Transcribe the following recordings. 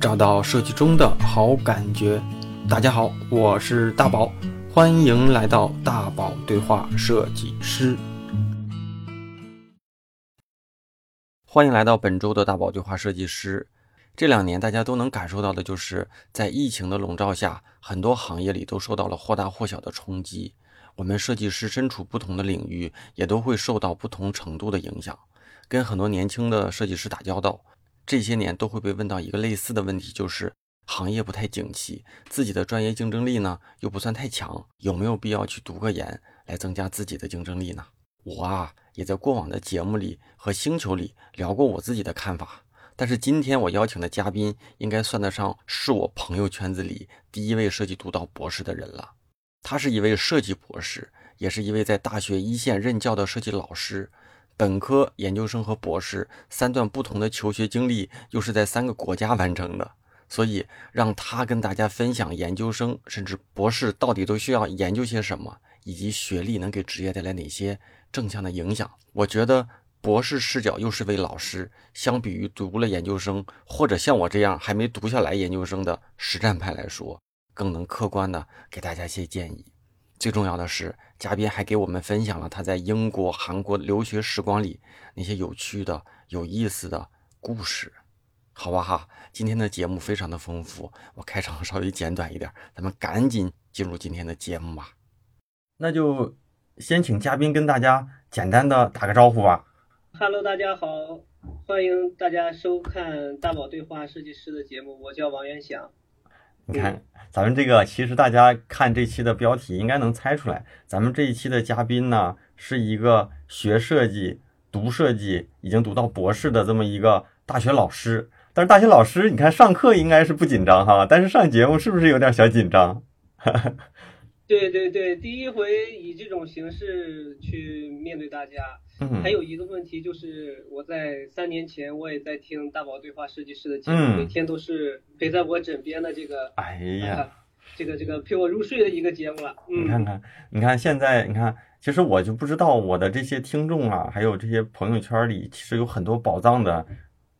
找到设计中的好感觉。大家好，我是大宝，欢迎来到大宝对话设计师。欢迎来到本周的大宝对话设计师。这两年大家都能感受到的就是，在疫情的笼罩下，很多行业里都受到了或大或小的冲击。我们设计师身处不同的领域，也都会受到不同程度的影响。跟很多年轻的设计师打交道，这些年都会被问到一个类似的问题，就是行业不太景气，自己的专业竞争力呢又不算太强，有没有必要去读个研来增加自己的竞争力呢？我啊，也在过往的节目里和星球里聊过我自己的看法。但是今天我邀请的嘉宾，应该算得上是我朋友圈子里第一位设计读到博士的人了。他是一位设计博士，也是一位在大学一线任教的设计老师。本科、研究生和博士三段不同的求学经历，又是在三个国家完成的。所以让他跟大家分享研究生甚至博士到底都需要研究些什么，以及学历能给职业带来哪些正向的影响。我觉得博士视角又是位老师，相比于读了研究生或者像我这样还没读下来研究生的实战派来说。更能客观的给大家一些建议。最重要的是，嘉宾还给我们分享了他在英国、韩国留学时光里那些有趣的、有意思的故事。好吧哈，今天的节目非常的丰富，我开场稍微简短一点，咱们赶紧进入今天的节目吧。那就先请嘉宾跟大家简单的打个招呼吧。Hello，大家好，欢迎大家收看大宝对话设计师的节目，我叫王元祥。你看，咱们这个其实大家看这期的标题应该能猜出来，咱们这一期的嘉宾呢是一个学设计、读设计已经读到博士的这么一个大学老师。但是大学老师，你看上课应该是不紧张哈，但是上节目是不是有点小紧张？对对对，第一回以这种形式去面对大家。还有一个问题就是，我在三年前我也在听大宝对话设计师的节目，每天都是陪在我枕边的这个，哎呀，这个这个陪我入睡的一个节目了。你看看，你看现在，你看，其实我就不知道我的这些听众啊，还有这些朋友圈里，其实有很多宝藏的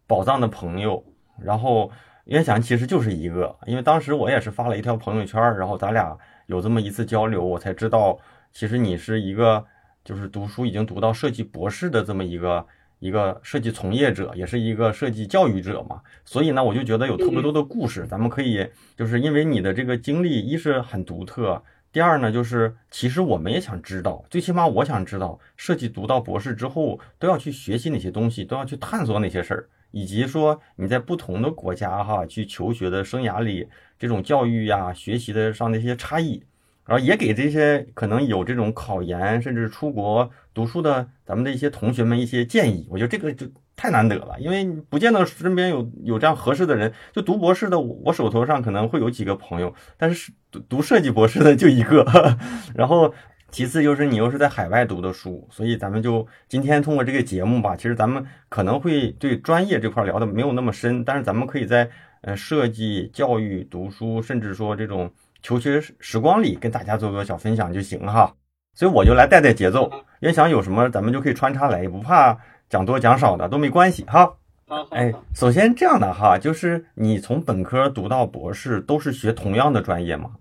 宝藏的朋友。然后袁想其实就是一个，因为当时我也是发了一条朋友圈，然后咱俩有这么一次交流，我才知道其实你是一个。就是读书已经读到设计博士的这么一个一个设计从业者，也是一个设计教育者嘛。所以呢，我就觉得有特别多的故事，咱们可以就是因为你的这个经历，一是很独特，第二呢，就是其实我们也想知道，最起码我想知道，设计读到博士之后都要去学习哪些东西，都要去探索哪些事儿，以及说你在不同的国家哈去求学的生涯里，这种教育呀、学习的上的一些差异。然后也给这些可能有这种考研甚至出国读书的咱们的一些同学们一些建议，我觉得这个就太难得了，因为不见得身边有有这样合适的人。就读博士的，我手头上可能会有几个朋友，但是读读设计博士的就一个。然后其次就是你又是在海外读的书，所以咱们就今天通过这个节目吧，其实咱们可能会对专业这块聊的没有那么深，但是咱们可以在呃设计教育读书，甚至说这种。求学时光里跟大家做个小分享就行哈，所以我就来带带节奏。也想有什么咱们就可以穿插来，也不怕讲多讲少的都没关系哈。好，哎，首先这样的哈，就是你从本科读到博士都是学同样的专业吗？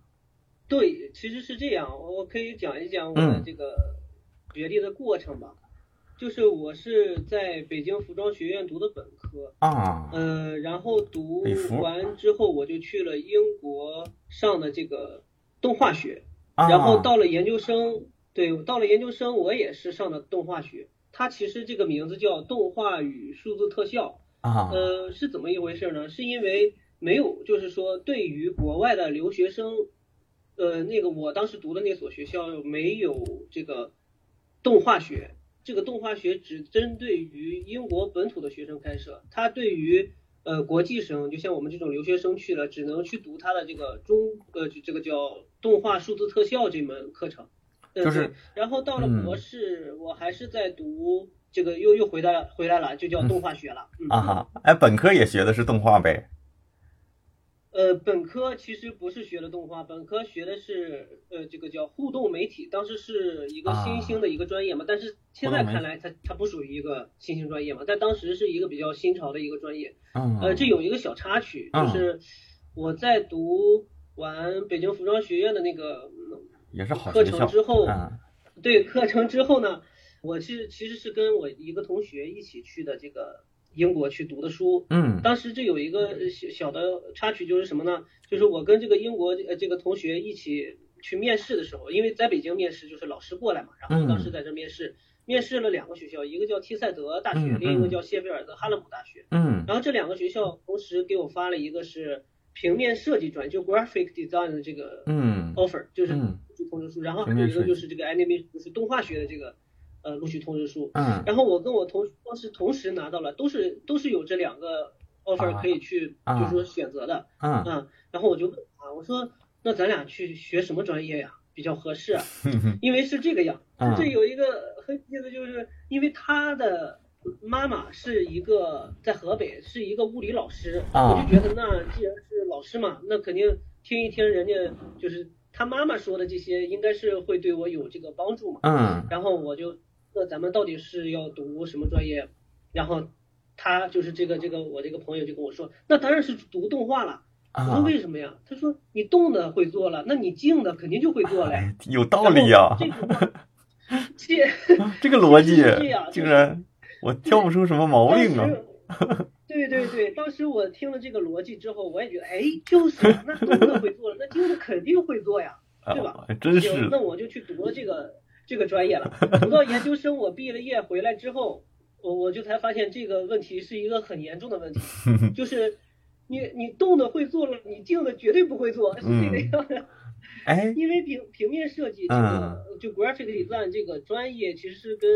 对，其实是这样，我可以讲一讲我的这个学历的过程吧。就是我是在北京服装学院读的本科啊，呃，然后读完之后我就去了英国上的这个动画学，然后到了研究生，对，到了研究生我也是上的动画学，它其实这个名字叫动画与数字特效啊，呃，是怎么一回事呢？是因为没有，就是说对于国外的留学生，呃，那个我当时读的那所学校没有这个动画学。这个动画学只针对于英国本土的学生开设，它对于呃国际生，就像我们这种留学生去了，只能去读它的这个中呃这个叫动画数字特效这门课程。就是。然后到了博士，我还是在读这个，又又回到，回来了，就叫动画学了。啊哈，哎，本科也学的是动画呗。呃，本科其实不是学的动画，本科学的是呃这个叫互动媒体，当时是一个新兴的一个专业嘛，但是现在看来它它不属于一个新兴专业嘛，但当时是一个比较新潮的一个专业。嗯，呃，这有一个小插曲，就是我在读完北京服装学院的那个也是好课程之后，嗯，对课程之后呢，我是其实是跟我一个同学一起去的这个。英国去读的书，嗯，当时这有一个小小的插曲，就是什么呢？就是我跟这个英国呃这个同学一起去面试的时候，因为在北京面试就是老师过来嘛，然后当时在这面试，面试了两个学校，一个叫提赛德大学，另一个叫谢菲尔德哈勒姆大学，嗯，然后这两个学校同时给我发了一个是平面设计专，就 graphic design 的这个嗯。offer，就是通知书，然后还有一个就是这个 animation，就是动画学的这个。呃，录取通知书。嗯。然后我跟我同当时同时拿到了，都是都是有这两个 offer 可以去，就是说选择的。嗯。嗯。然后我就问啊，我说那咱俩去学什么专业呀？比较合适？因为是这个样，这有一个很意思，就是因为他的妈妈是一个在河北是一个物理老师，我就觉得那既然是老师嘛，那肯定听一听人家就是他妈妈说的这些，应该是会对我有这个帮助嘛。嗯。然后我就。那咱们到底是要读什么专业？然后他就是这个这个我这个朋友就跟我说，那当然是读动画了。我说为什么呀？他说你动的会做了，那你静的肯定就会做了。有道理呀。这 这个逻辑竟然我挑不出什么毛病啊。对对对，当时我听了这个逻辑之后，我也觉得，哎，就是那动的会做了，那静的肯定会做呀，对吧？真是。那我就去读了这个。这个专业了，读到研究生，我毕了业回来之后，我我就才发现这个问题是一个很严重的问题，就是你你动的会做了，你静的绝对不会做，是这个样的。哎，因为平平面设计这个就 graphic design 这个专业，其实是跟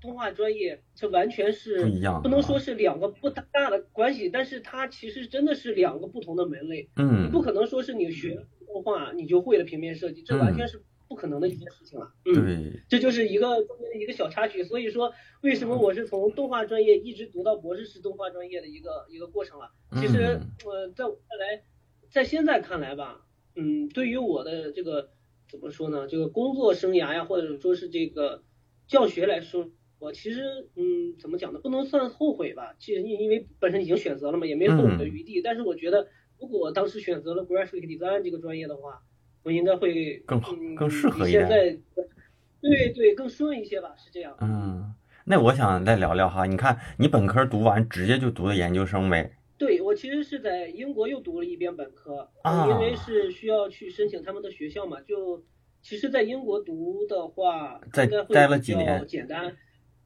动画专业这完全是不一样，不能说是两个不大的关系，但是它其实真的是两个不同的门类。嗯，你不可能说是你学动画你就会了平面设计，这完全是。不可能的一件事情了，嗯，这就是一个中间的一个小插曲。所以说，为什么我是从动画专业一直读到博士是动画专业的一个一个过程了？其实，呃，在我看来，在现在看来吧，嗯，对于我的这个怎么说呢？这个工作生涯呀，或者说是这个教学来说，我其实，嗯，怎么讲呢？不能算后悔吧。其实因因为本身已经选择了嘛，也没后悔的余地。但是我觉得，如果当时选择了 graphic design 这个专业的话，我应该会更好，更适合一点。现在，对对，更顺一些吧，是这样。嗯，那我想再聊聊哈，你看你本科读完，直接就读的研究生呗？对，我其实是在英国又读了一遍本科，啊，因为是需要去申请他们的学校嘛。就其实，在英国读的话，在待了几年？简单，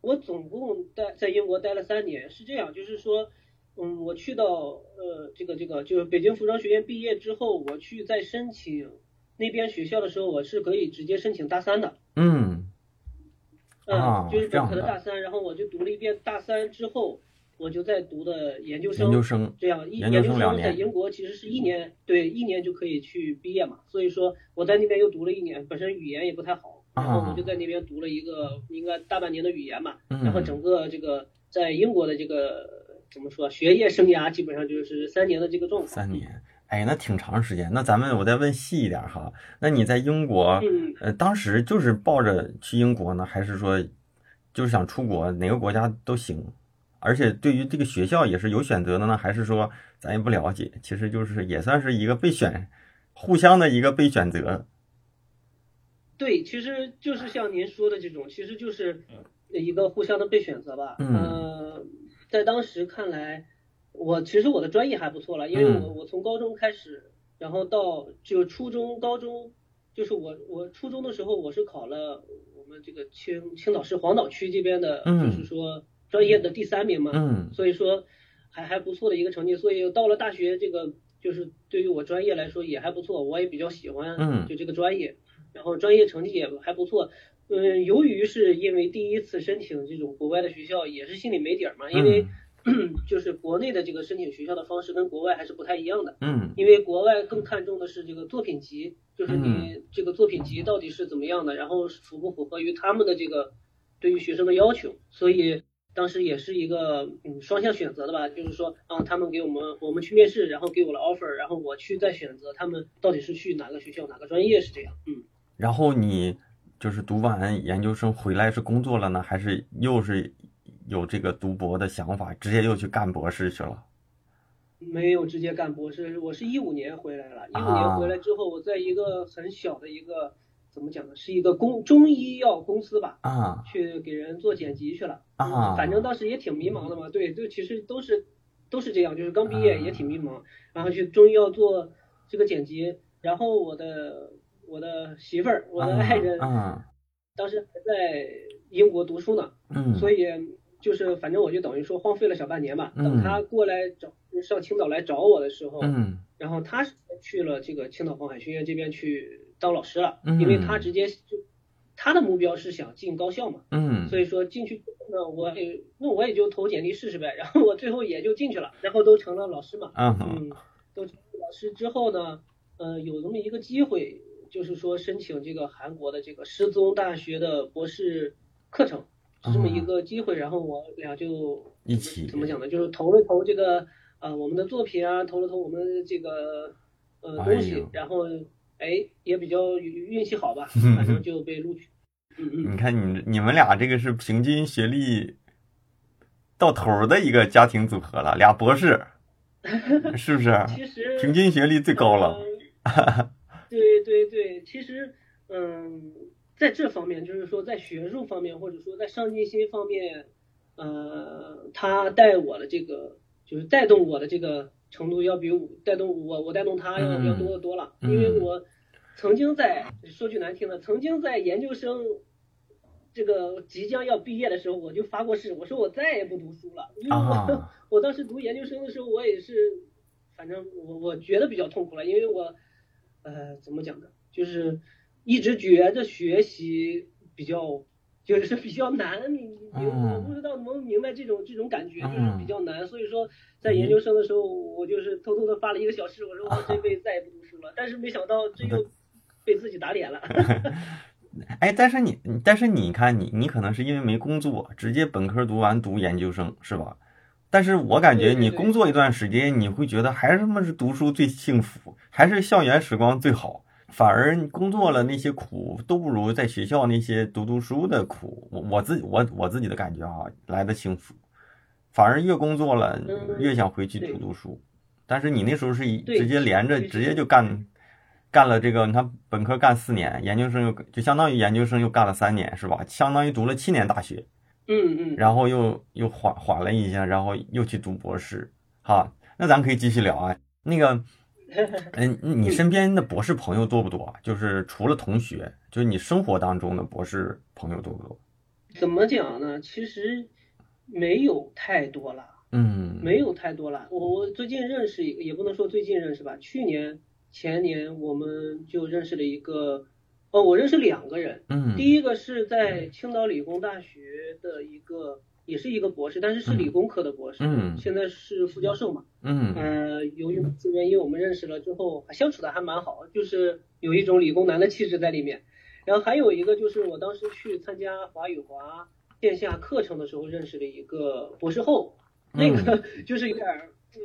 我总共待在英国待了三年。是这样，就是说。嗯，我去到呃这个这个就是北京服装学院毕业之后，我去再申请那边学校的时候，我是可以直接申请大三的。嗯，嗯，就是本科的大三，然后我就读了一遍大三之后，我就在读的研究生。研究生。这样一研究生在英国其实是一年，对，一年就可以去毕业嘛。所以说我在那边又读了一年，本身语言也不太好，然后我就在那边读了一个应该大半年的语言嘛，然后整个这个在英国的这个。怎么说？学业生涯基本上就是三年的这个状态。三年，哎，那挺长时间。那咱们我再问细一点哈，那你在英国，呃，当时就是抱着去英国呢，还是说就是想出国，哪个国家都行？而且对于这个学校也是有选择的呢，还是说咱也不了解？其实就是也算是一个备选，互相的一个被选择。对，其实就是像您说的这种，其实就是一个互相的被选择吧。嗯。在当时看来，我其实我的专业还不错了，因为我我从高中开始，然后到就初中、高中，就是我我初中的时候我是考了我们这个青青岛市黄岛区这边的，就是说专业的第三名嘛，所以说还还不错的一个成绩，所以到了大学这个就是对于我专业来说也还不错，我也比较喜欢就这个专业，然后专业成绩也还不错。嗯，由于是因为第一次申请这种国外的学校，也是心里没底儿嘛。因为 就是国内的这个申请学校的方式跟国外还是不太一样的。嗯。因为国外更看重的是这个作品集，就是你这个作品集到底是怎么样的，然后符不符合于他们的这个对于学生的要求。所以当时也是一个嗯双向选择的吧，就是说啊，他们给我们我们去面试，然后给我了 offer，然后我去再选择他们到底是去哪个学校哪个专业是这样，嗯。然后你就是读完研究生回来是工作了呢，还是又是有这个读博的想法，直接又去干博士去了？没有直接干博士，我是一五年回来了，一五年回来之后，我在一个很小的一个。怎么讲呢？是一个公中医药公司吧，啊，去给人做剪辑去了，啊，反正当时也挺迷茫的嘛，对，就其实都是都是这样，就是刚毕业也挺迷茫，然后去中医药做这个剪辑，然后我的我的媳妇儿，我的爱人，啊，当时还在英国读书呢，嗯，所以就是反正我就等于说荒废了小半年吧，等他过来找上青岛来找我的时候，嗯，然后他是去了这个青岛黄海学院这边去。当老师了，因为他直接就他的目标是想进高校嘛，嗯，所以说进去之后呢，我也那我也就投简历试试呗，然后我最后也就进去了，然后都成了老师嘛，嗯，都成老师之后呢，呃，有这么一个机会，就是说申请这个韩国的这个师宗大学的博士课程，是这么一个机会，然后我俩就一起怎么讲呢？就是投了投这个呃我们的作品啊，投了投我们这个呃东西，然后。哎，也比较运气好吧，反正就被录取。嗯嗯，你看你你们俩这个是平均学历到头的一个家庭组合了，俩博士，是不是？其实平均学历最高了。对对对，其实嗯，在这方面，就是说在学术方面，或者说在上进心方面，呃，他带我的这个，就是带动我的这个。程度要比我带动我，我带动他要要多得多了，因为我曾经在说句难听的，曾经在研究生这个即将要毕业的时候，我就发过誓，我说我再也不读书了，因为我 我当时读研究生的时候，我也是，反正我我觉得比较痛苦了，因为我呃怎么讲呢，就是一直觉着学习比较。就是比较难，你你我不知道能不能明白这种这种感觉，就是比较难。所以说，在研究生的时候，我就是偷偷的发了一个小誓，我说我这辈子再也不读书了。但是没想到这又被自己打脸了。哎，但是你，但是你看你，你可能是因为没工作，直接本科读完读研究生是吧？但是我感觉你工作一段时间，你会觉得还是他妈是读书最幸福，还是校园时光最好。反而工作了那些苦都不如在学校那些读读书的苦，我我自己我我自己的感觉啊来的幸福，反而越工作了越想回去读读书。但是你那时候是一直接连着直接就干干了这个，你看本科干四年，研究生又就相当于研究生又干了三年是吧？相当于读了七年大学。嗯嗯。然后又又缓缓了一下，然后又去读博士。哈，那咱可以继续聊啊，那个。嗯，你身边的博士朋友多不多？就是除了同学，就是你生活当中的博士朋友多不多？怎么讲呢？其实没有太多了。嗯，没有太多了。我我最近认识一个，也不能说最近认识吧。去年前年我们就认识了一个，哦，我认识两个人。嗯，第一个是在青岛理工大学的一个。也是一个博士，但是是理工科的博士，嗯，现在是副教授嘛，嗯，呃，由于这原因，我们认识了之后，相处的还蛮好，就是有一种理工男的气质在里面。然后还有一个就是我当时去参加华语华线下课程的时候认识了一个博士后，那个 就是有点，呃，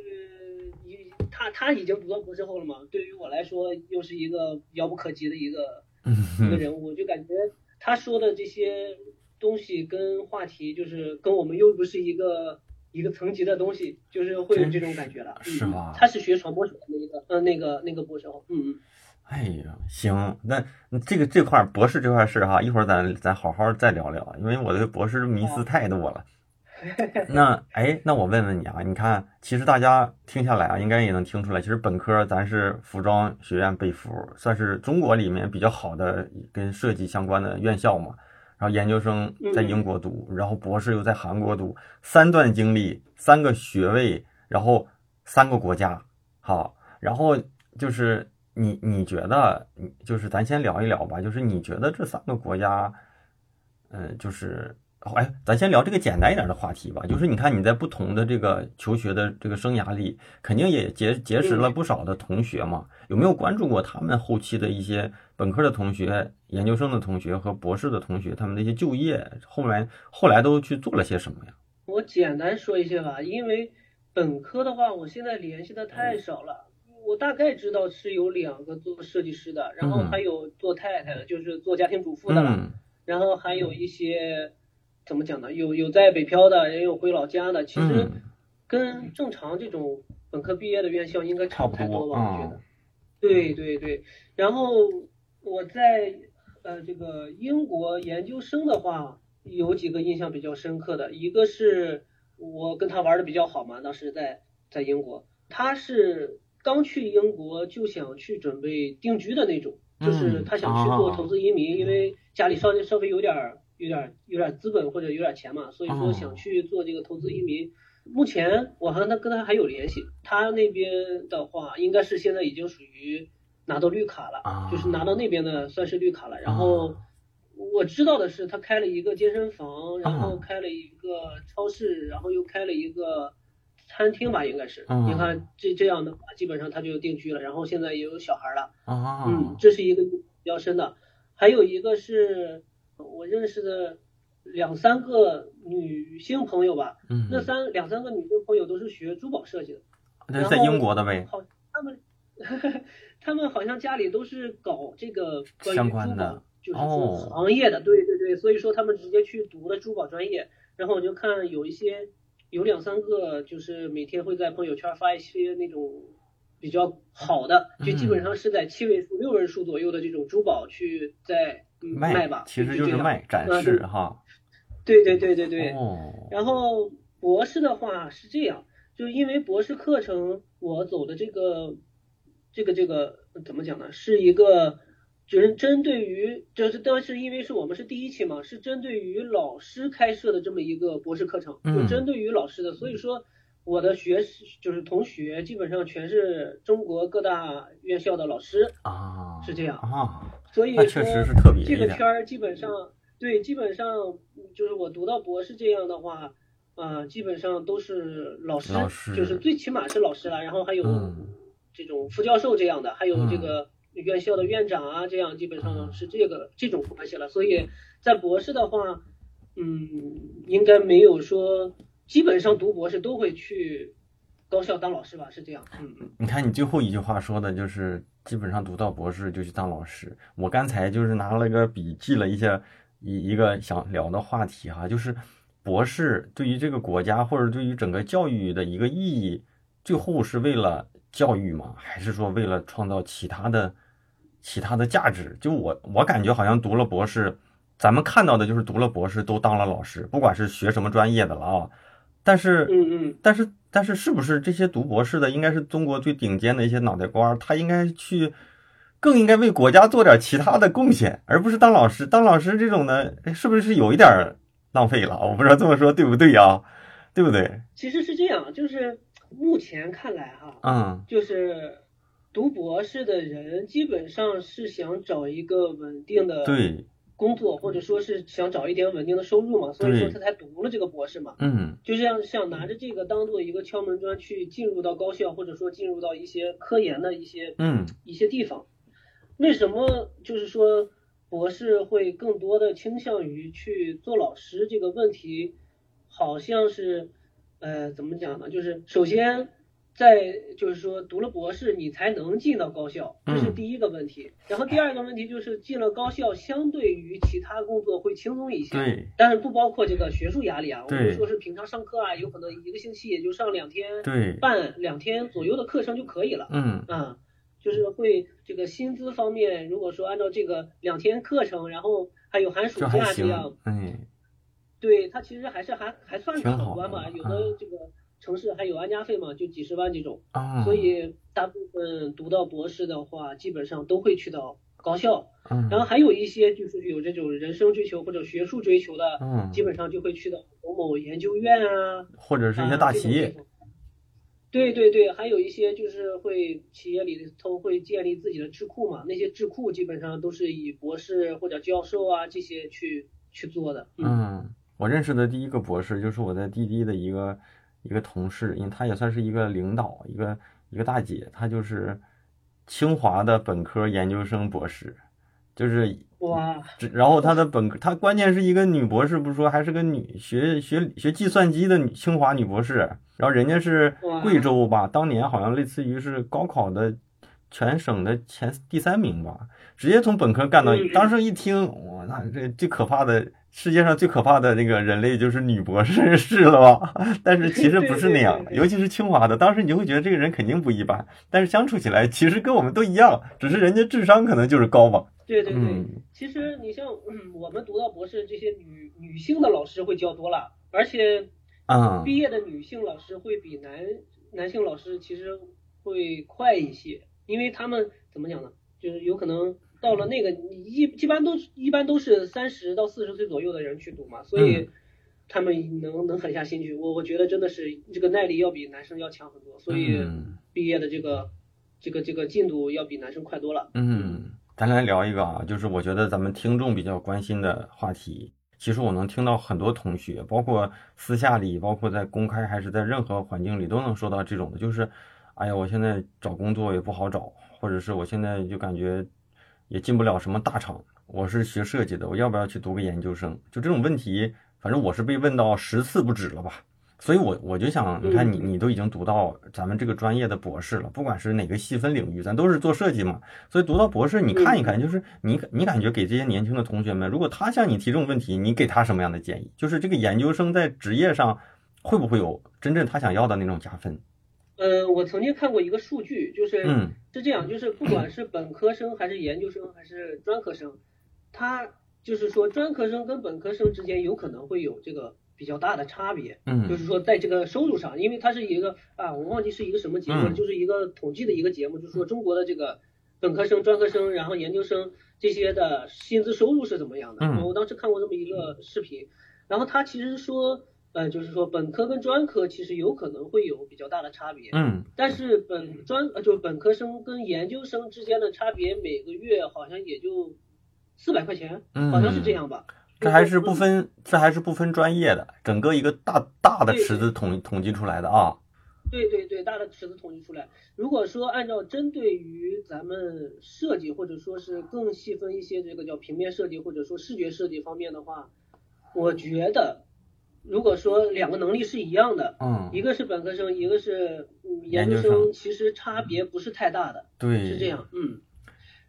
一他他已经读到博士后了嘛，对于我来说又是一个遥不可及的一个 一个人物，就感觉他说的这些。东西跟话题就是跟我们又不是一个一个层级的东西，就是会有这种感觉了，是吗？他是学传播学的那个，呃，那个那个博士后，嗯嗯。哎呀，行，那这个这块博士这块事哈，一会儿咱咱好好再聊聊，因为我对博士迷思太多了。那哎，那我问问你啊，你看，其实大家听下来啊，应该也能听出来，其实本科咱是服装学院北服，算是中国里面比较好的跟设计相关的院校嘛。然后研究生在英国读，然后博士又在韩国读，三段经历，三个学位，然后三个国家，好，然后就是你你觉得，就是咱先聊一聊吧，就是你觉得这三个国家，嗯，就是。哎，咱先聊这个简单一点的话题吧。就是你看你在不同的这个求学的这个生涯里，肯定也结结识了不少的同学嘛。有没有关注过他们后期的一些本科的同学、研究生的同学和博士的同学，他们的一些就业后来后来都去做了些什么呀？我简单说一些吧，因为本科的话，我现在联系的太少了。我大概知道是有两个做设计师的，然后还有做太太的，就是做家庭主妇的了。然后还有一些怎么讲呢？有有在北漂的，也有回老家的。其实跟正常这种本科毕业的院校应该差不太多吧？我觉得。对对对。然后我在呃这个英国研究生的话，有几个印象比较深刻的，一个是我跟他玩的比较好嘛，当时在在英国，他是。刚去英国就想去准备定居的那种，就是他想去做投资移民，因为家里稍微稍微有点儿有点儿有点资本或者有点钱嘛，所以说想去做这个投资移民。目前我好像他跟他还有联系，他那边的话应该是现在已经属于拿到绿卡了，就是拿到那边的算是绿卡了。然后我知道的是他开了一个健身房，然后开了一个超市，然后又开了一个。餐厅吧，应该是，你看这这样的话，基本上他就定居了，然后现在也有小孩了，嗯，这是一个比较深的，还有一个是我认识的两三个女性朋友吧，嗯，那三两三个女性朋友都是学珠宝设计的，那在英国的呗，好，他们他们好像家里都是搞这个关于珠宝就是行业的，对对对，所以说他们直接去读了珠宝专业，然后我就看有一些。有两三个，就是每天会在朋友圈发一些那种比较好的，就基本上是在七位数、六位数左右的这种珠宝去在卖吧，其实就是卖展示哈。对对对对对。哦。然后博士的话是这样，就因为博士课程我走的这个这个这个怎么讲呢？是一个。就是针对于，就是当时因为是我们是第一期嘛，是针对于老师开设的这么一个博士课程，就针对于老师的，所以说我的学就是同学基本上全是中国各大院校的老师啊，是这样啊，所以确实是特别这个圈儿基本上对，基本上就是我读到博士这样的话，呃，基本上都是老师，就是最起码是老师了，然后还有这种副教授这样的，还有这个。院校的院长啊，这样基本上是这个这种关系了。所以在博士的话，嗯，应该没有说，基本上读博士都会去高校当老师吧？是这样。嗯嗯。你看你最后一句话说的就是，基本上读到博士就去当老师。我刚才就是拿了个笔记了一下一一个想聊的话题哈，就是博士对于这个国家或者对于整个教育的一个意义，最后是为了教育吗？还是说为了创造其他的？其他的价值，就我我感觉好像读了博士，咱们看到的就是读了博士都当了老师，不管是学什么专业的了啊。但是，嗯嗯，但是但是，是不是这些读博士的应该是中国最顶尖的一些脑袋瓜？他应该去，更应该为国家做点其他的贡献，而不是当老师。当老师这种呢，是不是有一点浪费了？我不知道这么说对不对啊？对不对？其实是这样，就是目前看来哈，嗯，就是。读博士的人基本上是想找一个稳定的工作，或者说是想找一点稳定的收入嘛，所以说他才读了这个博士嘛。嗯，就这样想拿着这个当做一个敲门砖去进入到高校，或者说进入到一些科研的一些嗯一些地方。为什么就是说博士会更多的倾向于去做老师这个问题，好像是呃怎么讲呢？就是首先。在就是说，读了博士你才能进到高校，这是第一个问题。然后第二个问题就是进了高校，相对于其他工作会轻松一些。对。但是不包括这个学术压力啊，我们说是平常上课啊，有可能一个星期也就上两天半两天左右的课程就可以了。嗯。啊，就是会这个薪资方面，如果说按照这个两天课程，然后还有寒暑假这样，嗯，对它其实还是还还算可观嘛，有的这个。城市还有安家费嘛，就几十万这种，所以大部分读到博士的话，基本上都会去到高校。然后还有一些就是有这种人生追求或者学术追求的，基本上就会去到某某研究院啊，或者是一些大企业。对对对，还有一些就是会企业里头会建立自己的智库嘛，那些智库基本上都是以博士或者教授啊这些去去做的。嗯，我认识的第一个博士就是我在滴滴的一个。一个同事，因为他也算是一个领导，一个一个大姐，她就是清华的本科、研究生、博士，就是哇，然后她的本科，她关键是一个女博士，不是说还是个女学学学计算机的女清华女博士，然后人家是贵州吧，当年好像类似于是高考的全省的前第三名吧，直接从本科干到，嗯当时一听，我那这最可怕的世界上最可怕的那个人类就是女博士 是了吧？但是其实不是那样的，尤其是清华的，当时你就会觉得这个人肯定不一般，但是相处起来其实跟我们都一样，只是人家智商可能就是高嘛。对对对，嗯其实你像、嗯、我们读到博士，这些女女性的老师会较多了，而且啊毕业的女性老师会比男男性老师其实会快一些，因为他们怎么讲呢？就是有可能到了那个一一般都一般都是三十到四十岁左右的人去读嘛，所以嗯他们能能狠下心去。我我觉得真的是这个耐力要比男生要强很多，所以嗯毕业的这个这个这个进度要比男生快多了。嗯，咱来聊一个啊，就是我觉得咱们听众比较关心的话题。其实我能听到很多同学，包括私下里，包括在公开还是在任何环境里，都能说到这种的，就是，哎呀，我现在找工作也不好找，或者是我现在就感觉也进不了什么大厂。我是学设计的，我要不要去读个研究生？就这种问题，反正我是被问到十次不止了吧。所以我我就想，你看你你都已经读到咱们这个专业的博士了，不管是哪个细分领域，咱都是做设计嘛，所以读到博士，你看一看，就是你你感觉给这些年轻的同学们，如果他向你提这种问题，你给他什么样的建议？就是这个研究生在职业上会不会有真正他想要的那种加分？呃，我曾经看过一个数据，就是嗯。是这样，就是不管是本科生还是研究生还是专科生，他就是说专科生跟本科生之间有可能会有这个比较大的差别，嗯。就嗯是说在这个收入上，因为它是一个啊，我忘记是一个什么节目就是一个统计的一个节目，就是说中国的这个本科生、专科生，然后研究生这些的薪资收入是怎么样的。嗯。我当时看过这么一个视频，然后他其实说，呃，就是说本科跟专科其实有可能会有比较大的差别，嗯但是本专呃就是本科生跟研究生之间的差别，每个月好像也就四百块钱，嗯，好像是这。样吧。这还是不分，这还是不分专业的，整个一个大大的池子统统计出来的啊。对对对，大的池子统计出来。如果说按照针对于咱们设计，或者说是更细分一些这个叫平面设计或者说视觉设计方面的话，我觉得如果说两个能力是一样的，嗯，一个是本科生，一个是嗯研究生生，其实差别不是太大的。对，是这。样，嗯。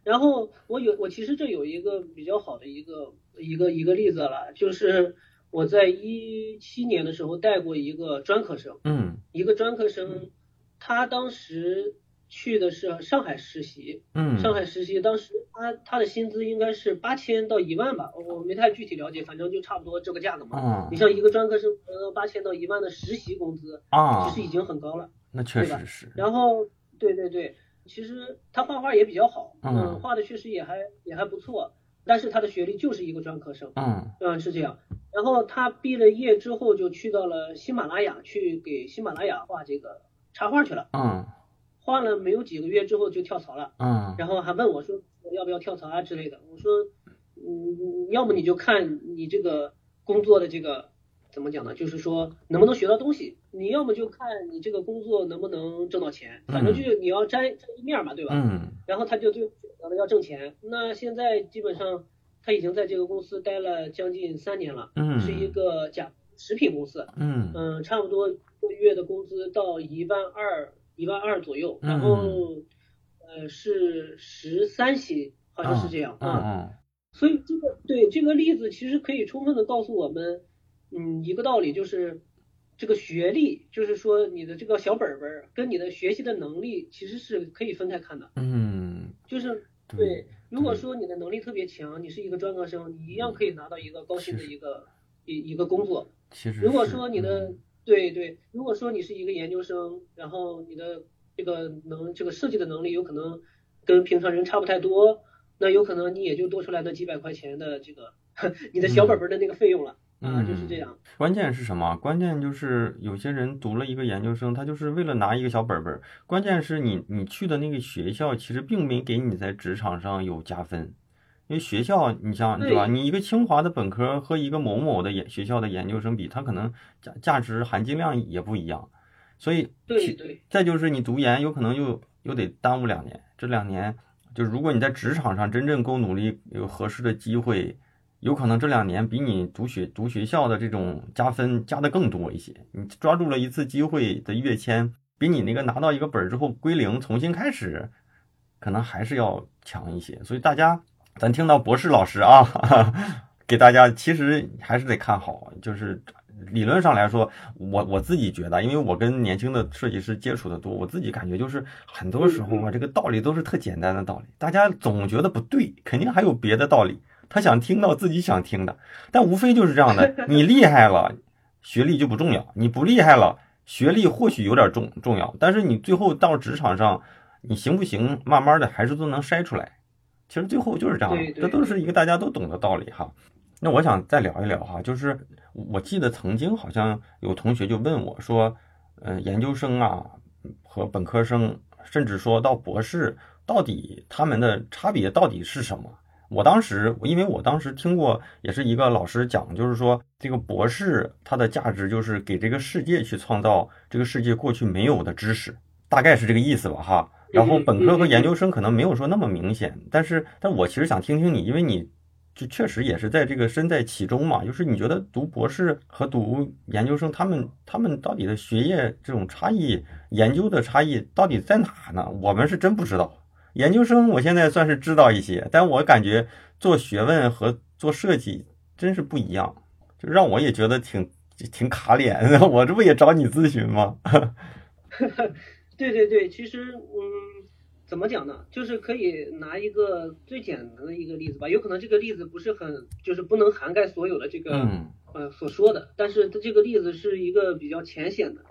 然后我有我其实这有一个比较好的一个一个一个例子了，就是我在一七年的时候带过一个专科生，嗯一个专科生，他当时去的是上海实习，嗯，上海实习当时他他的薪资应该是八千到一万吧，我没太具体了解，反正就差不多这个价格嘛。嗯你像一个专科生呃八千到一万的实习工资，啊，其实已经很高了。那确实是。然后，对对对，其实他画画也比较好，嗯嗯，画的确实也还也还不错，但是他的学历就是一个专科生，嗯嗯，是这样。然后他毕了业之后就去到了喜马拉雅去给喜马拉雅画这个插画去了，嗯画了没有几个月之后就跳槽了，嗯然后还问我说我要不要跳槽啊之类的，我说，嗯，要么你就看你这个工作的这个怎么讲呢？就是说能不能学到东西，你要么就看你这个工作能不能挣到钱，反正就是你要沾沾一面嘛，对吧？嗯。然后他就最后选择了要挣钱。那现在基本上他已经在这个公司待了将近三年了，嗯，是一个假食品公司，嗯。嗯，差不多一个月的工资到一万二，一万二左右，然后呃是十三薪，好像是这样嗯啊。嗯所以这个对这个例子其实可以充分的告诉我们，嗯，一个道理就是，这个学历，就是说你的这个小本本儿跟你的学习的能力其实是可以分开看的。嗯，就是对对，如果说你的能力特别强，你是一个专科生，你一样可以拿到一个高薪的一个一一个工作。其实如果说你的嗯对对，如果说你是一个研究生，然后你的这个能这个设计的能力有可能跟平常人差不太多，那有可能你也就多出来那几百块钱的这个 你的小本本的那个费用了、啊，就是这样。关键是什么？关键就是有些人读了一个研究生，他就是为了拿一个小本本。关键是你你去的那个学校，其实并没给你在职场上有加分。因为学校，你像对吧？你一个清华的本科和一个某某的研学校的研究生比，它可能价价值含金量也不一样。所以对对再就是你读研有可能又又得耽误两年，这两年就如果你在职场上真正够努力，有合适的机会，有可能这两年比你读学读学校的这种加分加的更多一些。你抓住了一次机会的跃迁，比你那个拿到一个本儿之后归零重新开始，可能还是要强一些。所以大家，咱听到博士老师啊，给大家其实还是得看好，就是。理论上来说，我我自己觉得，因为我跟年轻的设计师接触的多，我自己感觉就是很多时候啊，这个道理都是特简单的道理，大家总觉得不对，肯定还有别的道理。他想听到自己想听的，但无非就是这样的。你厉害了，学历就不重要；你不厉害了，学历或许有点重重要，但是你最后到职场上，你行不行，慢慢的还是都能筛出来。其实最后就是这样，这都是一个大家都懂的道理哈。那我想再聊一聊哈，就是我记得曾经好像有同学就问我说，嗯，研究生啊和本科生，甚至说到博士，到底他们的差别到底是什么？我当时因为我当时听过，也是一个老师讲，就是说这个博士他的价值就是给这个世界去创造这个世界过去没有的知识，大概是这个意思吧哈。然后本科和研究生可能没有说那么明显，但是但我其实想听听你，因为你。就确实也是在这个身在其中嘛，就是你觉得读博士和读研究生，他们他们到底的学业这种差异、研究的差异到底在哪呢？我们是真不知道。研究生我现在算是知道一些，但我感觉做学问和做设计真是不一样，就让我也觉得挺挺卡脸。我这不也找你咨询吗？对对对，其实嗯。怎么讲呢？就是可以拿一个最简单的一个例子吧，有可能这个例子不是很，就是不能涵盖所有的这个呃所说的，但是它这个例子是一个比较浅显的，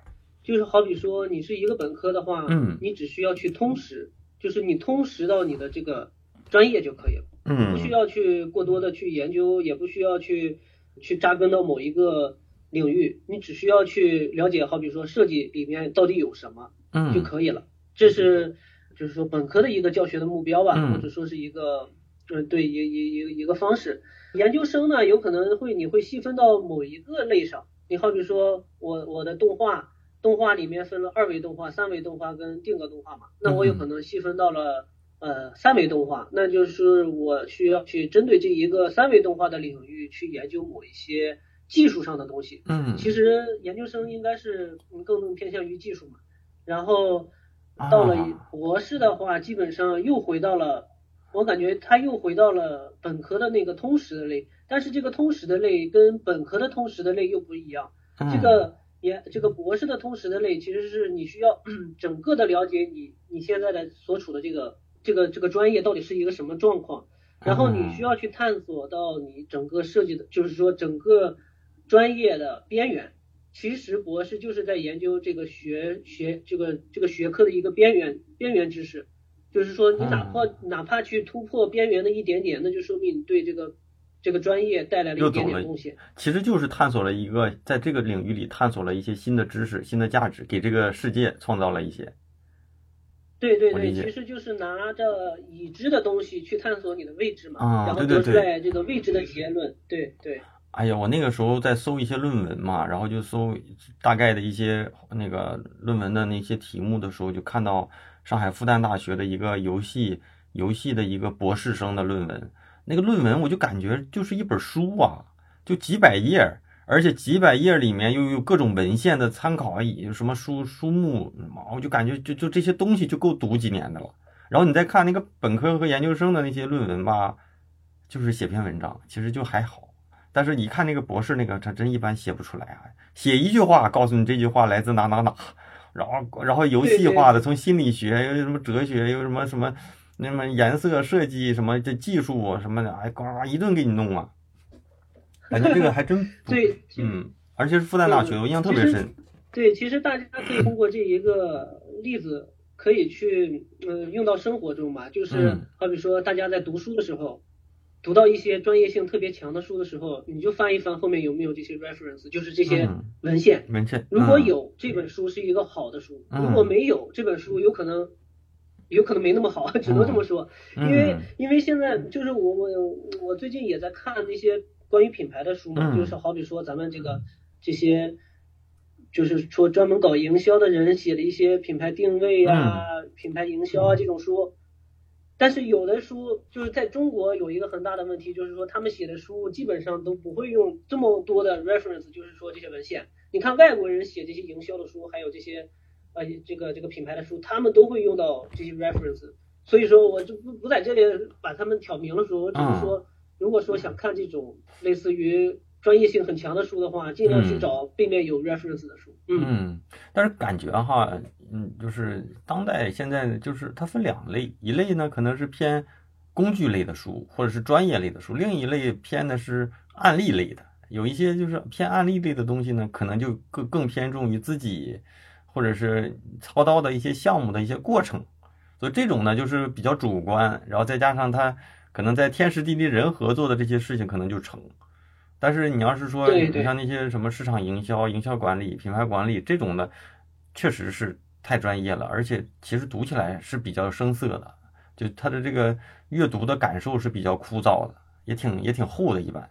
就是好比说你是一个本科的话，嗯，你只需要去通识，就是你通识到你的这个专业就可以了，嗯，不需要去过多的去研究，也不需要去去扎根到某一个领域，你只需要去了解，好比说设计里面到底有什么，嗯，就可以了，这是。就是说本科的一个教学的目标吧，或者说是一个，嗯，对，一一一一个方式。研究生呢，有可能会你会细分到某一个类上。你好比说我我的动画，动画里面分了二维动画、三维动画跟定格动画嘛，那我有可能细分到了呃三维动画，那就是我需要去针对这一个三维动画的领域去研究某一些技术上的东西。嗯，其实研究生应该是更偏向于技术嘛，然后。到了博士的话，基本上又回到了，我感觉他又回到了本科的那个通识的类，但是这个通识的类跟本科的通识的类又不一样。这个也这个博士的通识的类，其实是你需要 整个的了解你你现在的所处的这个这个这个专业到底是一个什么状况，然后你需要去探索到你整个设计的，就是说整个专业的边缘。其实博士就是在研究这个学学这个这个学科的一个边缘边缘知识，就是说你哪怕哪怕去突破边缘的一点点，那就说明你对这个这个专业带来了一点点贡献。其实就是探索了一个在这个领域里探索了一些新的知识、新的价值，给这个世界创造了一些。对对对，其实就是拿着已知的东西去探索你的未知嘛，然后得出来这个未知的结论。对对。哎呀，我那个时候在搜一些论文嘛，然后就搜大概的一些那个论文的那些题目的时候，就看到上海复旦大学的一个游戏游戏的一个博士生的论文。那个论文我就感觉就是一本书啊，就几百页，而且几百页里面又有各种文献的参考，有什么书书目，我就感觉就就这些东西就够读几年的了。然后你再看那个本科和研究生的那些论文吧，就是写篇文章，其实就还好。但是你看那个博士那个，他真一般写不出来啊！写一句话，告诉你这句话来自哪哪哪，然后然后游戏化的，从心理学又什么哲学，又什么什么那么颜色设计什么这技术什么的，哎，呱呱一顿给你弄啊！感觉这个还真对，嗯，而且是复旦大学，我印象特别深。对，其实大家可以通过这一个例子，可以去嗯用到生活中嘛，就是好比说大家在读书的时候。读到一些专业性特别强的书的时候，你就翻一翻后面有没有这些 reference，就是这些文献。文献。如果有这本书是一个好的书，如果没有这本书，有可能有可能没那么好，只能这么说。因为因为现在就是我我我最近也在看那些关于品牌的书嘛，就是好比说咱们这个这些就是说专门搞营销的人写的一些品牌定位啊、品牌营销啊这种书。但是有的书就是在中国有一个很大的问题，就是说他们写的书基本上都不会用这么多的 reference，就是说这些文献。你看外国人写这些营销的书，还有这些呃这个这个品牌的书，他们都会用到这些 reference。所以说我就不不在这里把他们挑明了说，我只是说，如果说想看这种类似于专业性很强的书的话，尽量去找背面有 reference 的书。嗯，但是感觉哈。嗯，就是当代现在就是它分两类，一类呢可能是偏工具类的书或者是专业类的书，另一类偏的是案例类的。有一些就是偏案例类的东西呢，可能就更更偏重于自己或者是操刀的一些项目的一些过程，所以这种呢就是比较主观，然后再加上它可能在天时地利人和做的这些事情可能就成。但是你要是说你像那些什么市场营销、营销管理、品牌管理这种的，确实是。太专业了，而且其实读起来是比较生涩的，就他的这个阅读的感受是比较枯燥的，也挺也挺厚的。一般，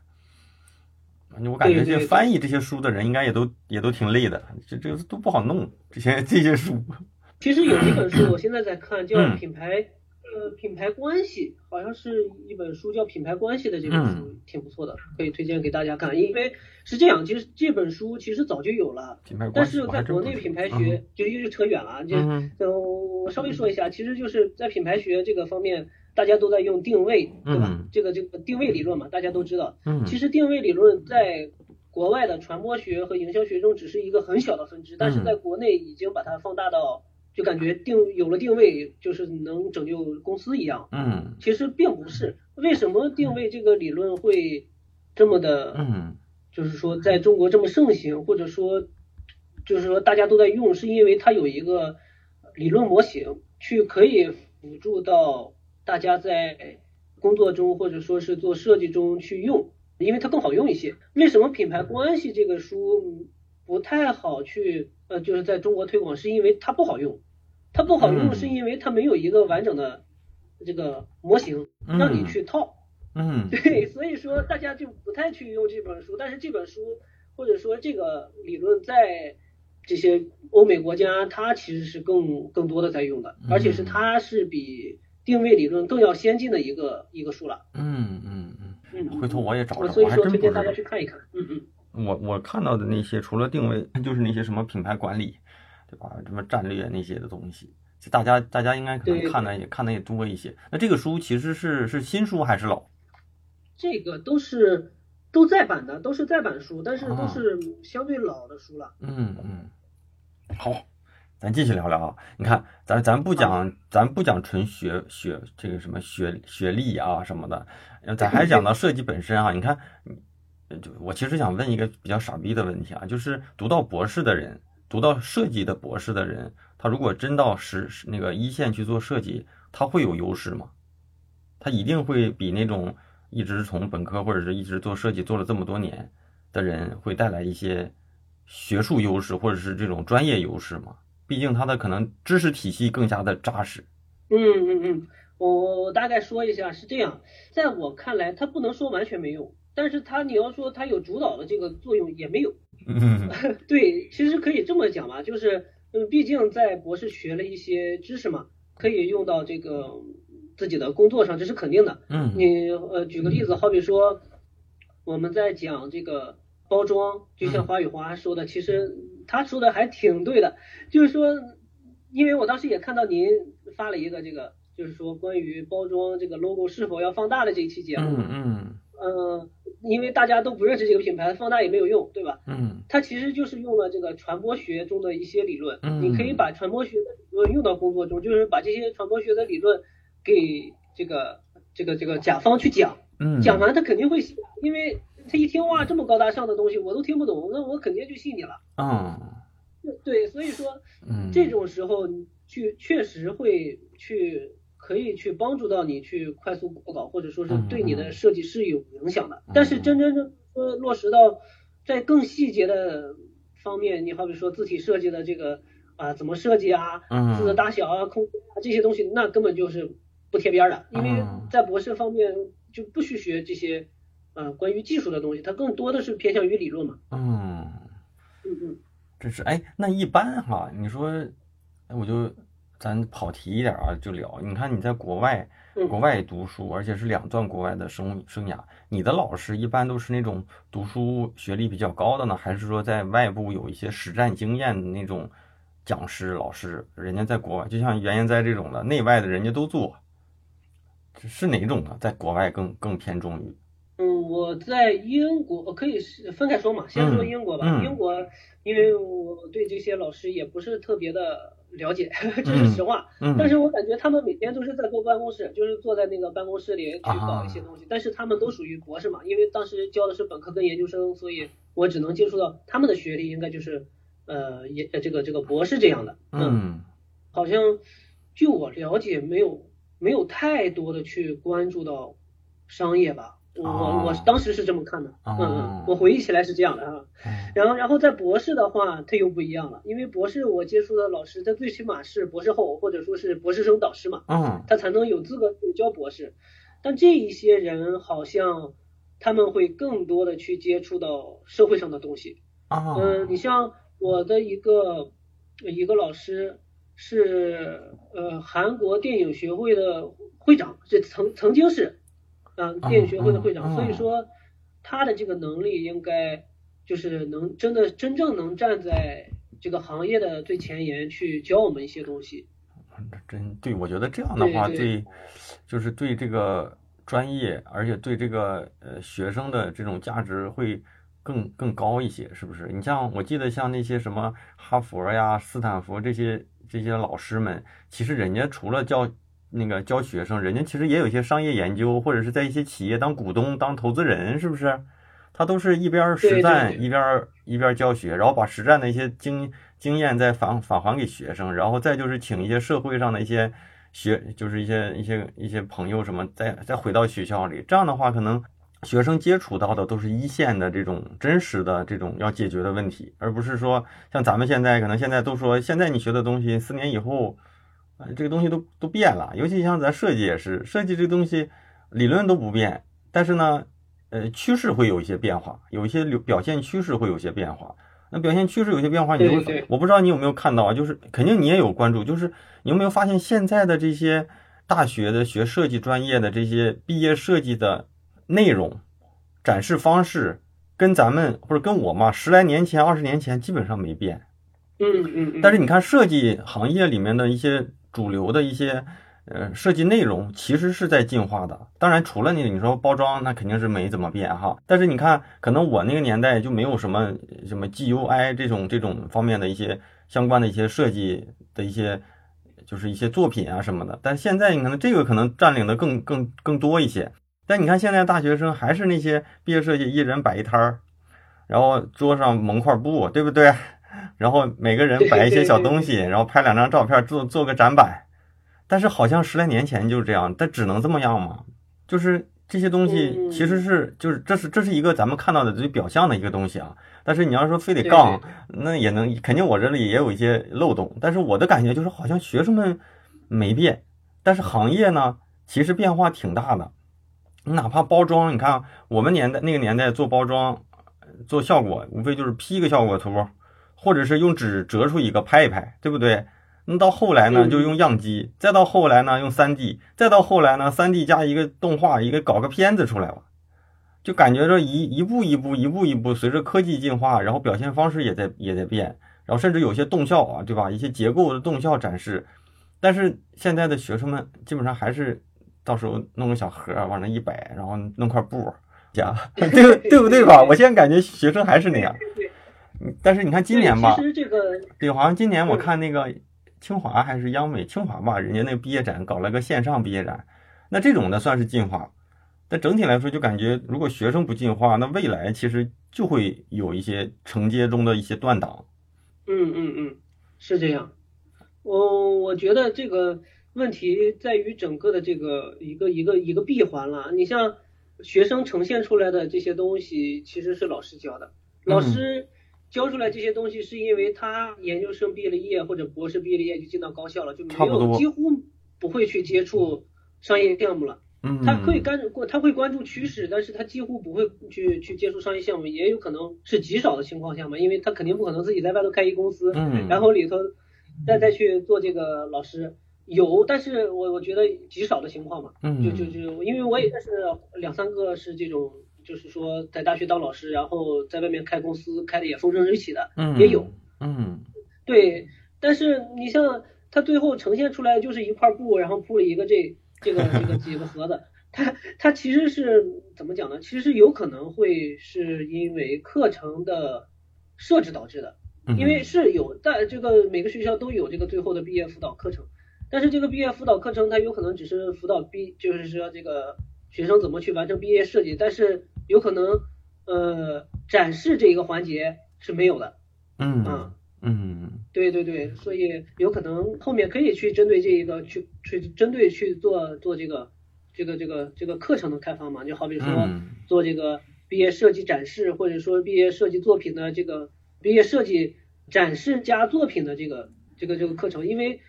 我感觉这翻译这些书的人应该也都也都挺累的，这这都不好弄这些这些书。其实有一本书，我现在在看，叫《品牌》。呃，品牌关系好像是一本书，叫《品牌关系》的这本书挺不错的，可以推荐给大家看。因为是这样，其实这本书其实早就有了，品牌但是在国内品牌学就又扯远了。就我稍微说一下，其实就是在品牌学这个方面，大家都在用定位，对吧？这个这个定位理论嘛，大家都知道。其实定位理论在国外的传播学和营销学中只是一个很小的分支，但是在国内已经把它放大到。就感觉定有了定位，就是能拯救公司一样。嗯，其实并不是。为什么定位这个理论会这么的？嗯，就是说在中国这么盛行，或者说就是说大家都在用，是因为它有一个理论模型，去可以辅助到大家在工作中或者说是做设计中去用，因为它更好用一些。为什么品牌关系这个书不太好去？呃，就是在中国推广，是因为它不好用，它不好用是因为它没有一个完整的这个模型让你去套，嗯，对，所以说大家就不太去用这本书，但是这本书或者说这个理论在这些欧美国家，它其实是更更多的在用的，而且是它是比定位理论更要先进的一个一个书了，嗯嗯嗯，嗯，回头我也找找，所以说推荐大家去看一看，嗯嗯。我我看到的那些，除了定位，就是那些什么品牌管理，对吧？什么战略那些的东西，大家大家应该可能看的也看的也多一些。那这个书其实是是新书还是老？这个都是都在版的，都是在版书，但是都是相对老的书了。嗯嗯。好，咱继续聊聊啊。你看，咱咱不讲咱不讲纯学学这个什么学学历啊什么的，咱还讲到设计本身啊。你看。就我其实想问一个比较傻逼的问题啊，就是读到博士的人，读到设计的博士的人，他如果真到实那个一线去做设计，他会有优势吗？他一定会比那种一直从本科或者是一直做设计做了这么多年的人会带来一些学术优势或者是这种专业优势吗？毕竟他的可能知识体系更加的扎实。嗯嗯嗯，我我大概说一下是这样，在我看来，他不能说完全没用。但是他，你要说他有主导的这个作用也没有。嗯，对，其实可以这么讲吧，就是，嗯，毕竟在博士学了一些知识嘛，可以用到这个自己的工作上，这是肯定的。嗯，你呃，举个例子，好比说我们在讲这个包装，就像华宇华说的，其实他说的还挺对的，就是说，因为我当时也看到您发了一个这个，就是说关于包装这个 logo 是否要放大的这一期节目。嗯嗯。嗯，因为大家都不认识这个品牌，放大也没有用，对吧？嗯，它其实就是用了这个传播学中的一些理论，嗯，你可以把传播学的理论用到工作中，就是把这些传播学的理论给这个这个这个甲方去讲，嗯，讲完他肯定会信，因为他一听哇这么高大上的东西我都听不懂，那我肯定就信你了，嗯，对，所以说，嗯，这种时候去确实会去。可以去帮助到你去快速过稿，或者说是对你的设计是有影响的。但是真真正说落实到在更细节的方面，你好比说字体设计的这个啊怎么设计啊，字的大小啊、空间啊这些东西，那根本就是不贴边的。因为在博士方面就不需学这些呃关于技术的东西，它更多的是偏向于理论嘛。嗯嗯嗯，这是哎，那一般哈，你说我就。咱跑题一点啊，就聊。你看你在国外，嗯国外读书，而且是两段国外的生生涯，你的老师一般都是那种读书学历比较高的呢，还是说在外部有一些实战经验的那种讲师老师？人家在国外，就像袁研哉这种的，内外的人家都做，是是哪种呢？在国外更更偏重于？嗯，我在英国呃可以是分开说嘛，先说英国吧。嗯嗯英国，因为我对这些老师也不是特别的了解，这是实话。嗯，但是我感觉他们每天都是在坐办公室，就是坐在那个办公室里去搞一些东西。但是他们都属于博士嘛，因为当时教的是本科跟研究生，所以我只能接触到他们的学历，应该就是呃也呃这个这个博士这样的。嗯好像据我了解，没有没有太多的去关注到商业吧。我、哦我当时是这么看的，哦嗯嗯，我回忆起来是这样的哈。嗯然后然后在博士的话，他又不一样了，因为博士我接触的老师，他最起码是博士后或者说是博士生导师嘛，嗯。他才能有资格去教博士。但这一些人好像他们会更多的去接触到社会上的东西，啊。嗯，你像我的一个一个老师是呃韩国电影学会的会长，这曾曾经是啊、电影学会的会长，嗯嗯所以说他的这个能力应该就是能真的真正能站在这个行业的最前沿去教我们一些东西。真对，我觉得这样的话对对，就是对这个专业，而且对这个呃学生的这种价值会更更高一些，是不是？你像我记得像那些什么哈佛呀、斯坦福这些这些老师们，其实人家除了教那个教学生，人家其实也有一些商业研究，或者是在一些企业当股东、当投资人，是不是？他都是一边实战，一边一边教学，然后把实战的一些经经验再返返还给学生，然后再就是请一些社会上的一些学，就是一些一些一些朋友什么，再再回到学校里，这样的话，可能学生接触到的都是一线的这种真实的这种要解决的问题，而不是说像咱们现在可能现在都说，现在你学的东西四年以后，呃，这个东西都都变了，尤其像咱设计也是，设计这个东西理论都不变，但是呢。呃，趋势会有一些变化，有一些流表现趋势会有些变化。那表现趋势有些变化，你就会我不知道你有没有看到啊，就是肯定你也有关注，就是你有没有发现现在的这些大学的学设计专业的这些毕业设计的内容、展示方式，跟咱们或者跟我嘛十来年前、二十年前基本上没变。嗯嗯嗯。但是你看设计行业里面的一些主流的一些呃设计内容，其实是在进化的。当然，除了那你说包装，那肯定是没怎么变哈。但是你看，可能我那个年代就没有什么什么 GUI 这种这种方面的一些相关的一些设计的一些就是一些作品啊什么的。但现在你可能这个可能占领的更更更多一些。但你看现在大学生还是那些毕业设计，一人摆一摊儿，然后桌上蒙块布，对不对？然后每个人摆一些小东西，然后拍两张照片，做做个展板。但是好像十来年前就是这样，但只能这么样吗？就是这些东西嗯其实是就是这是这是一个咱们看到的最表象的一个东西啊。但是你要说非得杠，那也能肯定我这里也有一些漏洞。但是我的感觉就是好像学生们没变，但是行业呢其实变化挺大的。你哪怕包装，你看我们年代那个年代做包装做效果，无非就是 P 一个效果图，或者是用纸折出一个拍一拍，对不对？那到后来呢，嗯就用样机，再到后来呢，用三 D，再到后来呢，三 D 加一个动画，一个搞个片子出来了，就感觉着一一步一步，一步一步，随着科技进化，然后表现方式也在也在变，然后甚至有些动效啊，对吧？一些结构的动效展示，但是现在的学生们基本上还是到时候弄个小盒往那一摆，然后弄块布加，对对不对吧？我现在感觉学生还是那样。但是你看今年吧对，其，实这个对，好像今年我看那个清华还是央美，清华吧，人家那个毕业展搞了个线上毕业展，那这种的算是进化。但整体来说，就感觉如果学生不进化，那未来其实就会有一些承接中的一些断档。嗯嗯嗯，是这样。我我觉得这个问题在于整个的这个一个一个一个闭环了。你像学生呈现出来的这些东西，其实是老师教的。老嗯师教出来这些东西，是因为他研究生毕了业或者博士毕了业就进到高校了，就没有几乎不会去接触商业项目了。嗯，他可以干过，他会关注趋势，但是他几乎不会去去接触商业项目，也有可能是极少的情况下嘛，因为他肯定不可能自己在外头开一公司，嗯，然后里头再再去做这个老师。有，但是我我觉得极少的情况嘛，就就就因为我也认识两三个是这种，就是说在大学当老师，然后在外面开公司开的也风生水起的，也有，嗯，对，但是你像他最后呈现出来就是一块布，然后铺了一个这这个这个几个盒子，他他其实是怎么讲呢？其实有可能会是因为课程的设置导致的，因为是有在这个每个学校都有这个最后的毕业辅导课程。但是这个毕业辅导课程，它有可能只是辅导毕，就是说这个学生怎么去完成毕业设计，但是有可能呃展示这一个环节是没有的。嗯嗯嗯，对对对，所以有可能后面可以去针对这一个去去针对去做做这个这个这个这个课程的开发嘛，就好比说做这个毕业设计展示，或者说毕业设计作品的这个毕业设计展示加作品的这个这个这个课程，因为。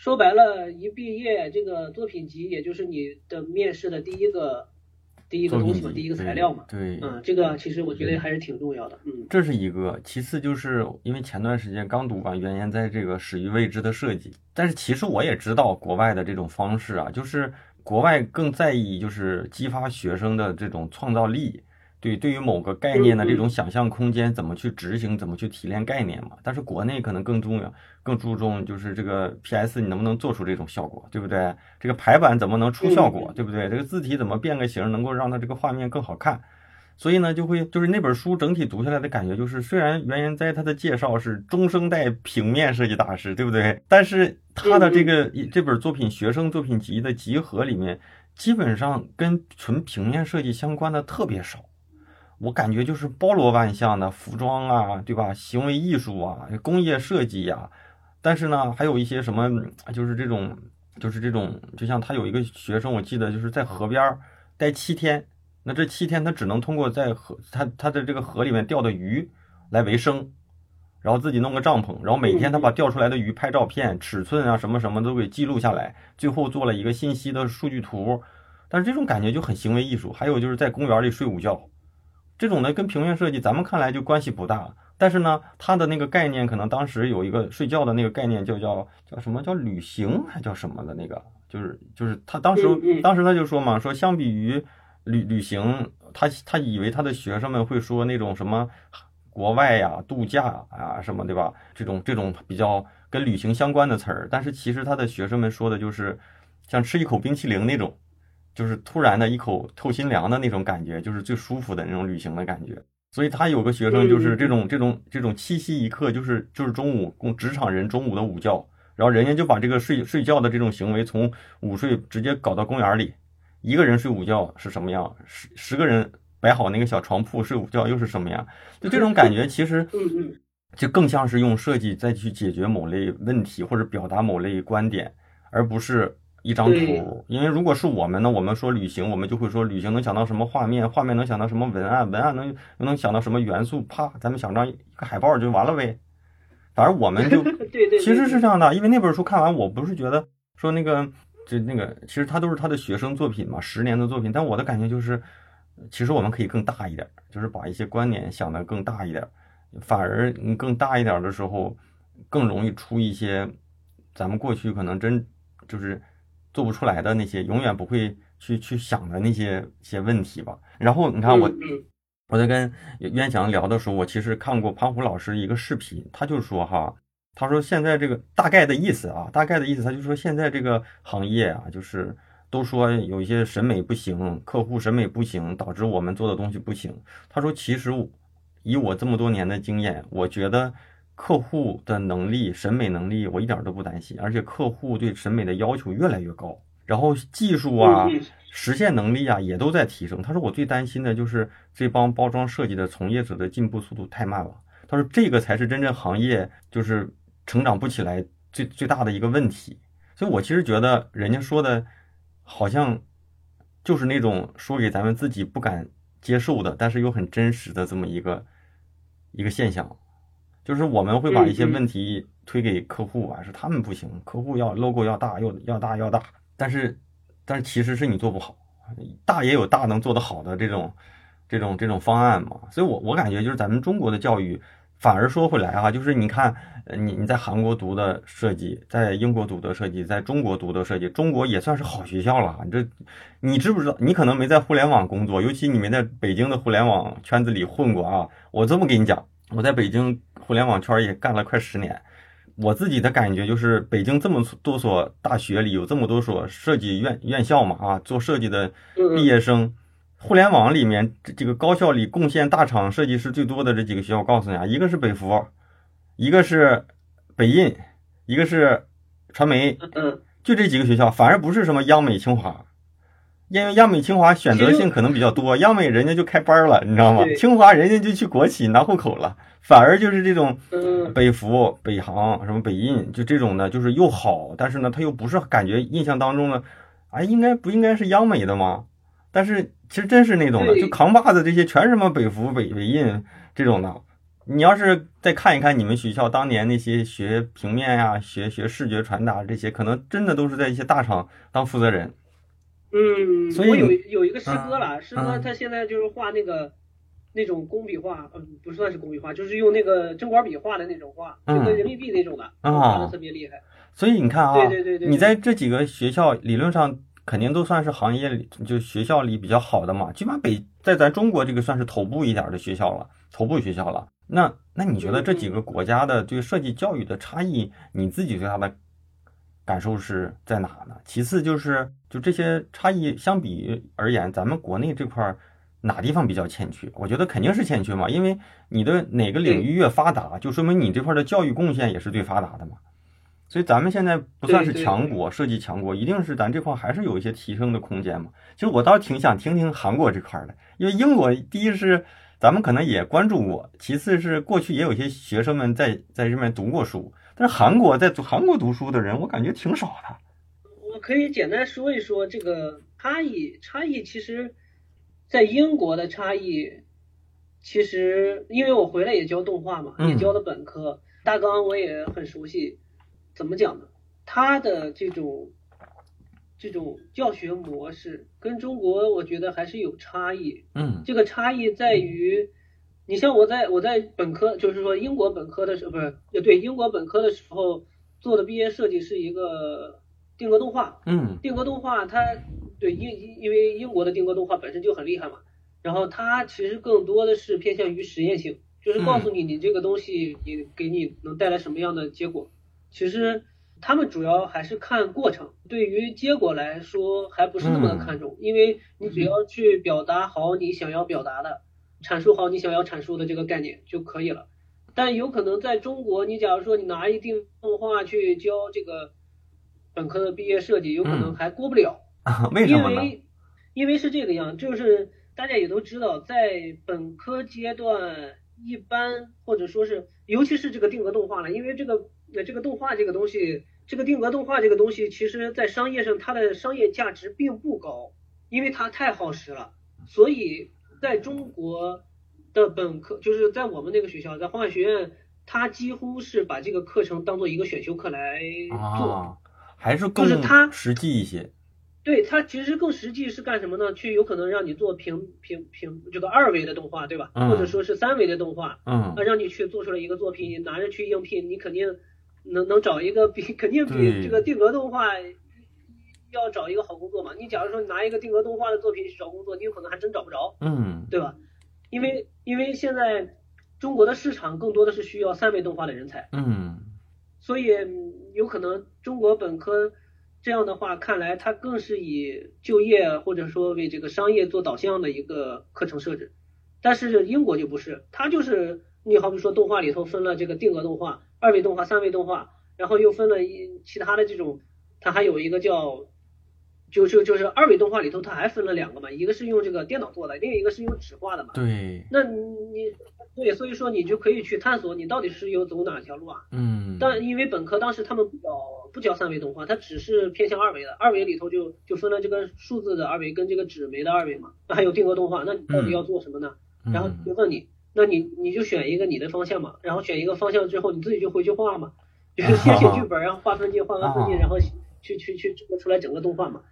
说白了，一毕业这个作品集，也就是你的面试的第一个第一个东西嘛，第一个材料嘛。对，嗯，这个其实我觉得还是挺重要的。嗯，这是一个。其次就是因为前段时间刚读完，原研在这个始于未知的设计，但是其实我也知道国外的这种方式啊，就是国外更在意就是激发学生的这种创造力。对，对于某个概念的这种想象空间，怎么去执行，怎么去提炼概念嘛？但是国内可能更重要，更注重就是这个 PS 你能不能做出这种效果，对不对？这个排版怎么能出效果，对不对？这个字体怎么变个形，能够让它这个画面更好看？所以呢，就会就是那本书整体读下来的感觉就是，虽然袁研哉他的介绍是中生代平面设计大师，对不对？但是他的这个这本作品学生作品集的集合里面，基本上跟纯平面设计相关的特别少。我感觉就是包罗万象的服装啊，对吧？行为艺术啊，工业设计呀，但是呢，还有一些什么，就是这种，就是这种，就像他有一个学生，我记得就是在河边待七天，那这七天他只能通过在河，他他的这个河里面钓的鱼来为生，然后自己弄个帐篷，然后每天他把钓出来的鱼拍照片，尺寸啊什么什么都给记录下来，最后做了一个信息的数据图，但是这种感觉就很行为艺术。还有就是在公园里睡午觉。这种呢，跟平面设计咱们看来就关系不大，但是呢，它的那个概念可能当时有一个睡觉的那个概念，就叫叫什么叫旅行还叫什么的那个，就是就是他当时当时他就说嘛，说相比于旅旅行，他他以为他的学生们会说那种什么国外呀度假啊什么对吧？这种这种比较跟旅行相关的词儿，但是其实他的学生们说的就是像吃一口冰淇淋那种。就是突然的一口透心凉的那种感觉，就是最舒服的那种旅行的感觉。所以他有个学生就是这种这种这种七夕一刻，就是就是中午供职场人中午的午觉，然后人家就把这个睡睡觉的这种行为从午睡直接搞到公园里，一个人睡午觉是什么样，十十个人摆好那个小床铺睡午觉又是什么样？就这种感觉其实 就更像是用设计再去解决某类问题或者表达某类观点，而不是。一张图，因为如果是我们呢，我们说旅行，我们就会说旅行能想到什么画面，画面能想到什么文案，文案能能想到什么元素，啪，咱们想张一个海报就完了呗。反正我们就 其实是这样的，因为那本书看完，我不是觉得说那个就那个，其实他都是他的学生作品嘛，十年的作品，但我的感觉就是，其实我们可以更大一点，就是把一些观点想得更大一点，反而你更大一点的时候，更容易出一些咱们过去可能真就是。做不出来的那些，永远不会去去想的那些些问题吧。然后你看我，我在跟渊翔聊的时候，我其实看过潘虎老师一个视频，他就说哈，他说现在这个大概的意思啊，大概的意思，他就说现在这个行业啊，就是都说有一些审美不行，客户审美不行，导致我们做的东西不行。他说其实以我这么多年的经验，我觉得。客户的能力、审美能力，我一点都不担心，而且客户对审美的要求越来越高，然后技术啊、实现能力啊也都在提升。他说我最担心的就是这帮包装设计的从业者的进步速度太慢了。他说这个才是真正行业就是成长不起来最最大的一个问题。所以我其实觉得人家说的，好像就是那种说给咱们自己不敢接受的，但是又很真实的这么一个一个现象。就是我们会把一些问题推给客户啊，是他们不行，客户要 logo 要大，又要大要大，但是，但是其实是你做不好，大也有大能做得好的这种，这种这种方案嘛。所以，我我感觉就是咱们中国的教育反而说回来哈，就是你看，呃你你在韩国读的设计，在英国读的设计，在中国读的设计，中国也算是好学校了。你这，你知不知道？你可能没在互联网工作，尤其你没在北京的互联网圈子里混过啊。我这么跟你讲，我在北京互联网圈也干了快十年。我自己的感觉就是，北京这么多所大学里有这么多所设计院院校嘛啊，做设计的毕业生。互联网里面，这这个高校里贡献大厂设计师最多的这几个学校，我告诉你啊，一个是北服，一个是北印，一个是传媒，嗯，就这几个学校，反而不是什么央美、清华，因为央美、清华选择性可能比较多，央美人家就开班了，你知道吗？清华人家就去国企拿户口了，反而就是这种北服、北航、什么北印，就这种呢，就是又好，但是呢，他又不是感觉印象当中的，哎，应该不应该是央美的吗？但是其实真是那种的，就扛把子这些全是什么北服、北北印这种的。你要是再看一看你们学校当年那些学平面呀、学学视觉传达这些，可能真的都是在一些大厂当负责人。嗯，所以我有有一个师哥了，师哥他现在就是画那个那种工笔画，嗯，不算是工笔画，就是用那个针管笔画的那种画，就跟人民币那种的，画的特别厉害。所以你看啊，对对对对，你在这几个学校理论上。肯定都算是行业里就学校里比较好的嘛，起码北在咱中国这个算是头部一点的学校了，头部学校了。那那你觉得这几个国家的这个设计教育的差异，你自己对它的感受是在哪呢？其次就是就这些差异相比而言，咱们国内这块哪地方比较欠缺？我觉得肯定是欠缺嘛，因为你的哪个领域越发达，就说明你这块的教育贡献也是最发达的嘛。所以咱们现在不算是强国，设计强国，一定是咱这块还是有一些提升的空间嘛。其实我倒是挺想听听韩国这块的，因为英国第一是咱们可能也关注过，其次是过去也有些学生们在在这边读过书，但是韩国在韩国读书的人，我感觉挺少的。我可以简单说一说这个差异，差异其实，在英国的差异，其实因为我回来也教动画嘛，也教的本科，大纲我也很熟悉。怎么讲呢？他的这种这种教学模式跟中国，我觉得还是有差异。嗯，这个差异在于，你像我在我在本科，就是说英国本科的时候，不是，对英国本科的时候做的毕业设计是一个定格动画。嗯，定格动画它对因因为英国的定格动画本身就很厉害嘛，然后它其实更多的是偏向于实验性，就是告诉你你这个东西你给你能带来什么样的结果。其实他们主要还是看过程，对于结果来说还不是那么的看重，因为你只要去表达好你想要表达的，阐述好你想要阐述的这个概念就可以了。但有可能在中国，你假如说你拿一定动画去教这个本科的毕业设计，有可能还过不了。为什么呢？因为因为是这个样，就是大家也都知道，在本科阶段，一般或者说是尤其是这个定格动画了，因为这个。那这个动画这个东西，这个定格动画这个东西，其实在商业上它的商业价值并不高，因为它太耗时了。所以在中国的本科，就是在我们那个学校，在画学院，他几乎是把这个课程当做一个选修课来做，还是就是他实际一些。对它其实更实际是干什么呢？去有可能让你做平平平这个二维的动画，对吧？或者说是三维的动画，嗯，让你去做出来一个作品，你拿着去应聘，你肯定。能能找一个比肯定比这个定格动画要找一个好工作嘛？你假如说拿一个定格动画的作品去找工作，你有可能还真找不着，嗯，对吧？因为因为现在中国的市场更多的是需要三维动画的人才，嗯，所以有可能中国本科这样的话，看来它更是以就业或者说为这个商业做导向的一个课程设置，但是英国就不是，它就是你好比说动画里头分了这个定格动画。二维动画、三维动画，然后又分了一其他的这种，它还有一个叫，就就就是二维动画里头它还分了两个嘛，一个是用这个电脑做的，另一个是用纸画的嘛。对。那你对，所以说你就可以去探索你到底是有走哪条路啊？嗯。但因为本科当时他们不教不教三维动画，它只是偏向二维的，二维里头就就分了这个数字的二维跟这个纸媒的二维嘛，那还有定格动画，那你到底要做什么呢？然后就问你。那你你就选一个你的方向嘛，然后选一个方向之后，你自己就回去画嘛，就是先写剧本，然后画分镜，画完分镜，然后去去去制作出来整个动画嘛，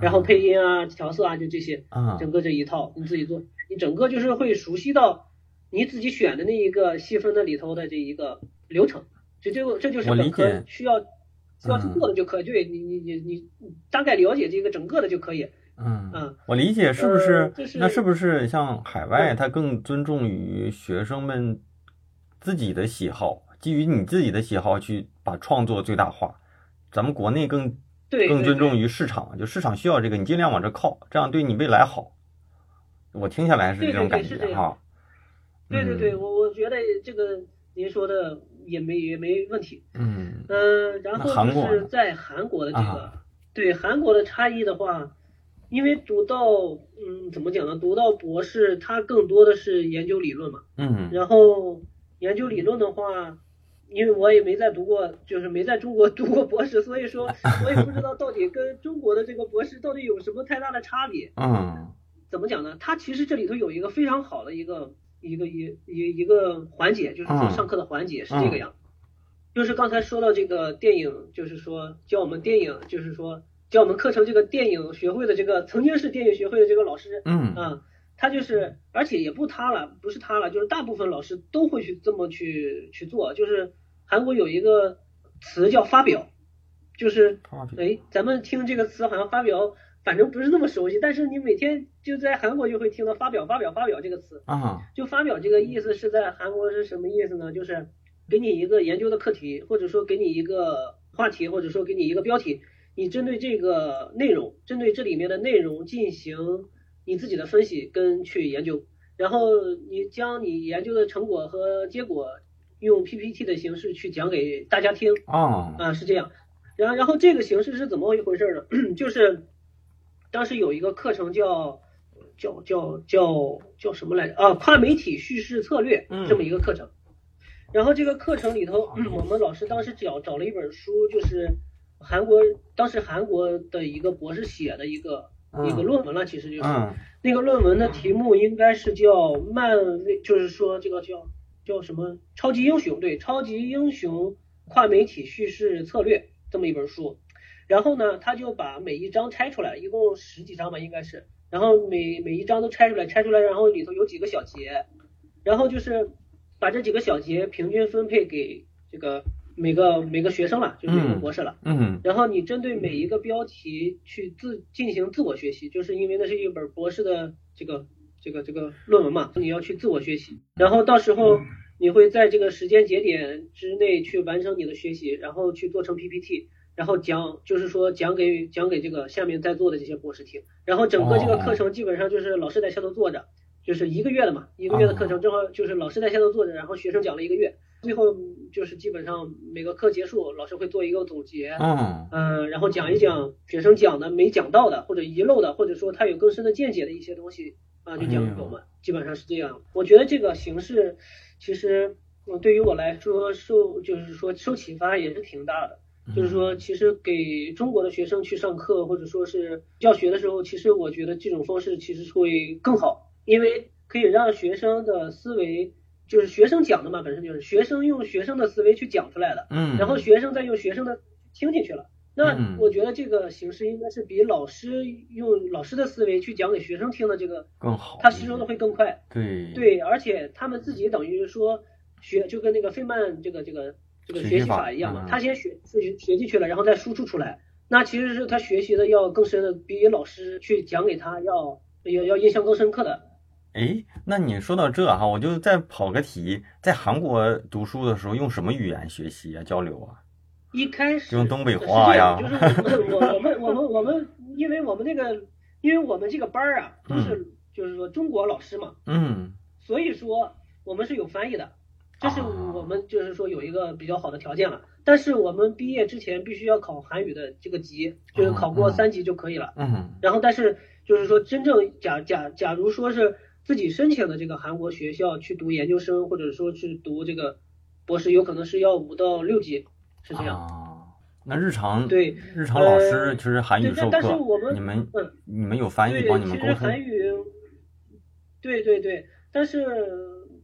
然后配音啊、调色啊，就这些，整个这一套你自己做，你整个就是会熟悉到，你自己选的那一个细分的里头的这一个流程，这就这就是本科需要需要去做的就可以。对你你你你大概了解这个整个的就可以。嗯嗯，我理解是不是？那是不是像海外，他更尊重于学生们自己的喜好，基于你自己的喜好去把创作最大化？咱们国内更更尊重于市场，就市场需要这个，你尽量往这靠，这样对你未来好。我听下来是这种感觉哈。对对对，我我觉得这个您说的也没也没问题。嗯嗯，然后就是在韩国的这个，对韩国的差异的话。因为读到，嗯，怎么讲呢？读到博士，他更多的是研究理论嘛。嗯。然后研究理论的话，因为我也没在读过，就是没在中国 读过博士，所以说 我也不知道到底跟中国的这个博士到底有什么太大的差别。嗯。怎么讲呢？他其实这里头有一个非常好的一个一个一一一个环节，就是说上课的环节是这个样，就是刚才说到这个电影，就是说教我们电影，就是说。教我们课程这个电影学会的这个曾经是电影学会的这个老师，嗯啊，他就是，而且也不他了，不是他了，就是大部分老师都会去这么去去做。就是韩国有一个词叫发表，就是哎，咱们听这个词好像发表，反正不是那么熟悉，但是你每天就在韩国就会听到发表、发表、发表这个词啊。就发表这个意思是在韩国是什么意思呢？就是给你一个研究的课题，或者说给你一个话题，或者说给你一个标题。你针对这个内容，针对这里面的内容进行你自己的分析跟去研究，然后你将你研究的成果和结果用 PPT 的形式去讲给大家听啊啊是这样，然后然后这个形式是怎么一回事呢？就是当时有一个课程叫叫叫叫叫什么来着啊？跨媒体叙事策略这么一个课程，然后这个课程里头，我们老师当时找找了一本书，就是。韩国当时韩国的一个博士写的一个一个论文了，其实就是那个论文的题目应该是叫漫威，就是说这个叫叫什么？超级英雄对超级英雄跨媒体叙事策略这么一本书，然后呢他就把每一章拆出来，一共十几章吧应该是，然后每每一章都拆出来拆出来，然后里头有几个小节，然后就是把这几个小节平均分配给这个。每个每个学生了，就是每个博士了，嗯，然后你针对每一个标题去自进行自我学习，就是因为那是一本博士的这个这个这个论文嘛，你要去自我学习，然后到时候你会在这个时间节点之内去完成你的学习，然后去做成 PPT，然后讲就是说讲给讲给这个下面在座的这些博士听，然后整个这个课程基本上就是老师在下头坐着，就是一个月的嘛，一个月的课程正好就是老师在下头坐着，然后学生讲了一个月。最后就是基本上每个课结束，老师会做一个总结，嗯嗯，然后讲一讲学生讲的没讲到的，或者遗漏的，或者说他有更深的见解的一些东西啊，就讲给我们，基本上是这样。我觉得这个形式其实对于我来说受就是说受启发也是挺大的，就是说其实给中国的学生去上课或者说是教学的时候，其实我觉得这种方式其实会更好，因为可以让学生的思维。就是学生讲的嘛，本身就是学生用学生的思维去讲出来的，嗯，然后学生再用学生的听进去了。那我觉得这个形式应该是比老师用老师的思维去讲给学生听的这个更好，他吸收的会更快。对对，而且他们自己等于说学就跟那个费曼这个这个这个学习法一样嘛，他先学自己学进去了，然后再输出出来。那其实是他学习的要更深的，比老师去讲给他要要要印象更深刻的。哎，那你说到这哈，我就再跑个题，在韩国读书的时候用什么语言学习啊、交流啊？一开始用东北话呀。就是我我们我们我们，因为我们那个，因为我们这个班儿啊，都是就是说中国老师嘛，嗯，所以说我们是有翻译的，这是我们就是说有一个比较好的条件了。但是我们毕业之前必须要考韩语的这个级，就是考过三级就可以了。嗯。然后，但是就是说真正假假假如说是。自己申请的这个韩国学校去读研究生，或者说去读这个博士，有可能是要五到六级，是这样。啊那日常对日常老师其实韩语授课，你们你们有翻译帮你们沟通。韩语，对对对，但是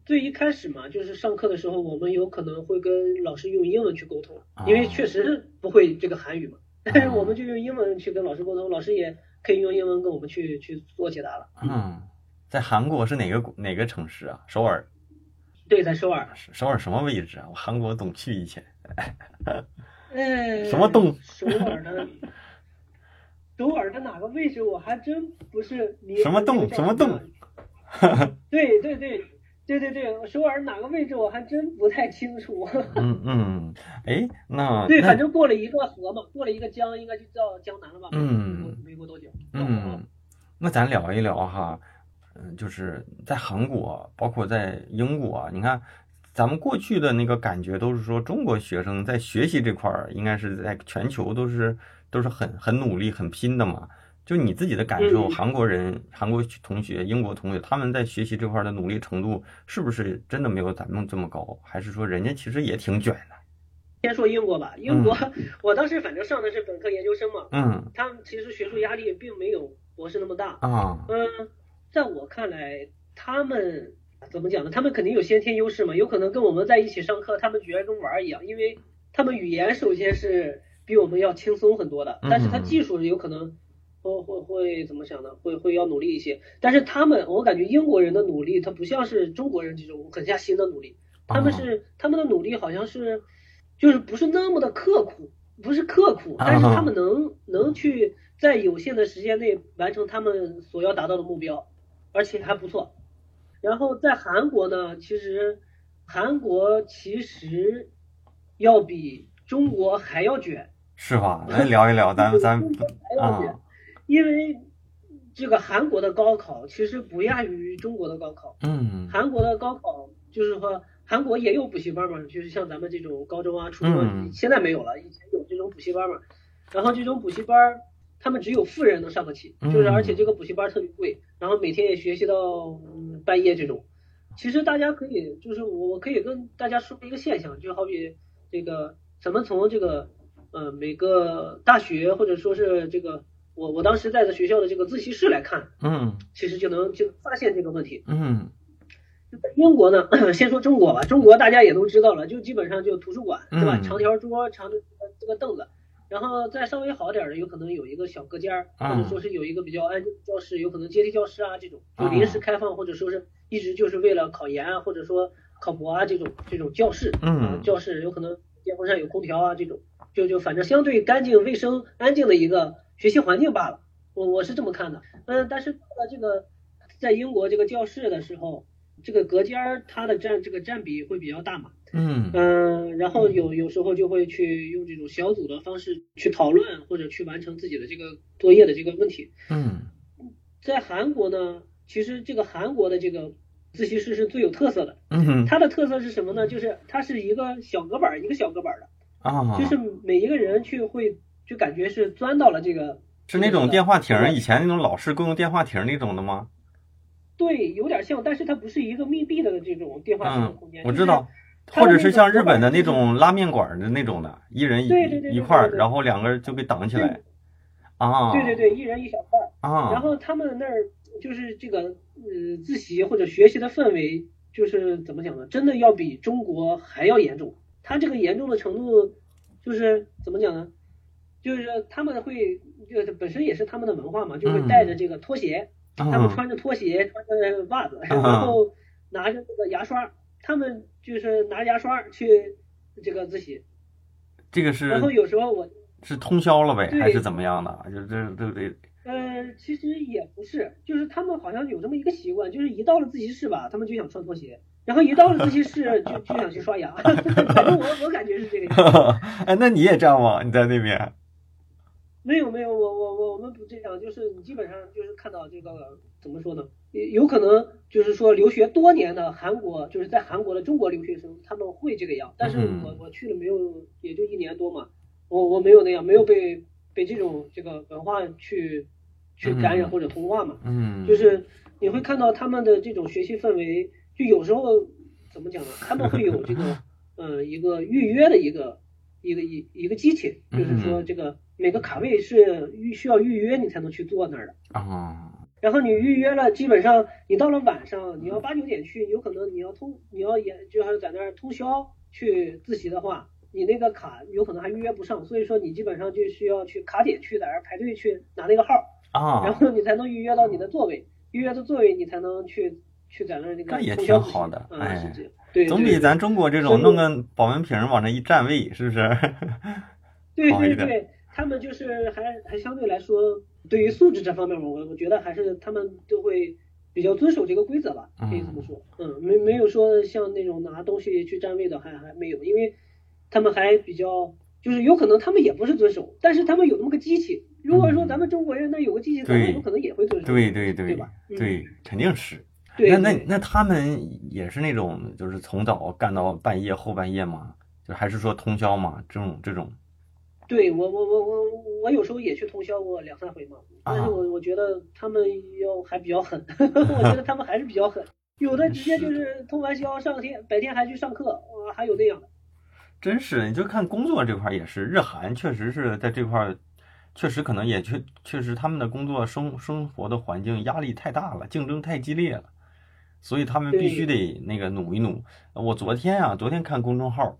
最一开始嘛，就是上课的时候，我们有可能会跟老师用英文去沟通，因为确实不会这个韩语嘛，但 是我们就用英文去跟老师沟通，老师也可以用英文跟我们去去做解答了。嗯。在韩国是哪个哪个城市啊？首尔。对，在首尔。首尔什么位置啊？我韩国总去以前。嗯，什么洞？首尔的，首尔的哪个位置我还真不是。什么洞？什么洞？对对对对对对，首尔哪个位置我还真不太清楚。嗯嗯，哎，那对，反正过了一个河嘛，过了一个江，应该就叫江南了吧？嗯，没过多久。嗯，那咱聊一聊哈，嗯，就是在韩国，包括在英国，你看。咱们过去的那个感觉都是说，中国学生在学习这块儿，应该是在全球都是都是很很努力、很拼的嘛。就你自己的感受，韩国人、韩国同学、英国同学，他们在学习这块的努力程度，是不是真的没有咱们这么高？还是说人家其实也挺卷的？先说英国吧，英国，我当时反正上的是本科研究生嘛，嗯，他们其实学术压力并没有博士那么大啊。嗯，在我看来，他们。怎么讲呢？他们肯定有先天优势嘛，有可能跟我们在一起上课，他们觉得跟玩儿一样，因为他们语言首先是比我们要轻松很多的，但是他技术有可能会会会怎么想呢？会会要努力一些。但是他们，我感觉英国人的努力，他不像是中国人这种狠下心的努力，他们是他们的努力好像是就是不是那么的刻苦，不是刻苦，但是他们能能去在有限的时间内完成他们所要达到的目标，而且还不错。然后在韩国呢，其实韩国其实要比中国还要卷，是吧？来聊一聊，咱咱啊，因为这个韩国的高考其实不亚于中国的高考。嗯，韩国的高考就是说，韩国也有补习班嘛，就是像咱们这种高中啊、初中，现在没有了，以前有这种补习班嘛。然后这种补习班。他们只有富人能上得起，就是而且这个补习班特别贵，然后每天也学习到嗯半夜这种。其实大家可以，就是我可以跟大家说一个现象，就好比这个咱们从这个呃每个大学或者说是这个我我当时在的学校的这个自习室来看，嗯，其实就能就发现这个问题。嗯，在英国呢，先说中国吧，中国大家也都知道了，就基本上就图书馆对吧，长条桌长的这个凳子。然后再稍微好点的，有可能有一个小隔间儿，或者说是有一个比较安静的教室，有可能阶梯教室啊这种，就临时开放，或者说是一直就是为了考研啊，或者说考博啊这种这种教室，嗯，教室有可能电风扇有空调啊这种，就就反正相对干净、卫生、安静的一个学习环境罢了。我我是这么看的，嗯，但是到了这个在英国这个教室的时候，这个隔间儿它的占这个占比会比较大嘛。嗯嗯，然后有有时候就会去用这种小组的方式去讨论或者去完成自己的这个作业的这个问题。嗯，在韩国呢，其实这个韩国的这个自习室是最有特色的。嗯，它的特色是什么呢？就是它是一个小隔板，一个小隔板的。啊。就是每一个人去会就感觉是钻到了这个。是那种电话亭，以前那种老式公用电话亭那种的吗？对，有点像，但是它不是一个密闭的这种电话亭的空间。我知道。或者是像日本的那种拉面馆的那种的，一人一一块儿，然后两个人就给挡起来。啊，对对对，一人一小块儿。啊，然后他们那儿就是这个呃自习或者学习的氛围，就是怎么讲呢？真的要比中国还要严重。他这个严重的程度，就是怎么讲呢？就是他们会，就是本身也是他们的文化嘛，就会带着这个拖鞋，他们穿着拖鞋，穿着袜子，然后拿着这个牙刷。他们就是拿牙刷去这个自习，这个是。然后有时候我是通宵了呗，还是怎么样的？就这对不对？呃，其实也不是，就是他们好像有这么一个习惯，就是一到了自习室吧，他们就想穿拖鞋，然后一到了自习室 就就想去刷牙。反正我我感觉是这个样子。哎，那你也这样吗？你在那边？没有没有，我我我我们不这样，就是你基本上就是看到这个怎么说呢？有可能就是说留学多年的韩国，就是在韩国的中国留学生，他们会这个样。但是我我去了没有，也就一年多嘛，我我没有那样，没有被被这种这个文化去去感染或者同化嘛。嗯，就是你会看到他们的这种学习氛围，就有时候怎么讲呢？他们会有这个 呃一个预约的一个一个一一个机器，就是说这个。每个卡位是预需要预约你才能去坐那儿的啊，然后你预约了，基本上你到了晚上，你要八九点去，有可能你要通，你要也就是在那儿通宵去自习的话，你那个卡有可能还预约不上，所以说你基本上就需要去卡点去在那儿排队去拿那个号。啊，然后你才能预约到你的座位，预约的座位你才能去去在那儿那个那也挺好的，哎，对，总比咱中国这种弄个保温瓶往那一站位，是不是？对对对，他们就是还还相对来说，对于素质这方面，我我觉得还是他们都会比较遵守这个规则吧，可以这么说。嗯，没没有说像那种拿东西去占位的，还还没有，因为他们还比较，就是有可能他们也不是遵守，但是他们有那么个机器。如果说咱们中国人那有个机器，他们有可能也会遵守。对对对，对吧？对，肯定是。那那那他们也是那种，就是从早干到半夜后半夜嘛，就还是说通宵嘛？这种这种。对我我我我我有时候也去通宵过两三回嘛，但是我我觉得他们要还比较狠，我觉得他们还是比较狠，有的直接就是通完宵上天，白天还去上课，啊，还有那样的。真是，你就看工作这块也是，日韩确实是在这块，确实可能也确确实他们的工作生生活的环境压力太大了，竞争太激烈了，所以他们必须得那个努一努。我昨天啊，昨天看公众号，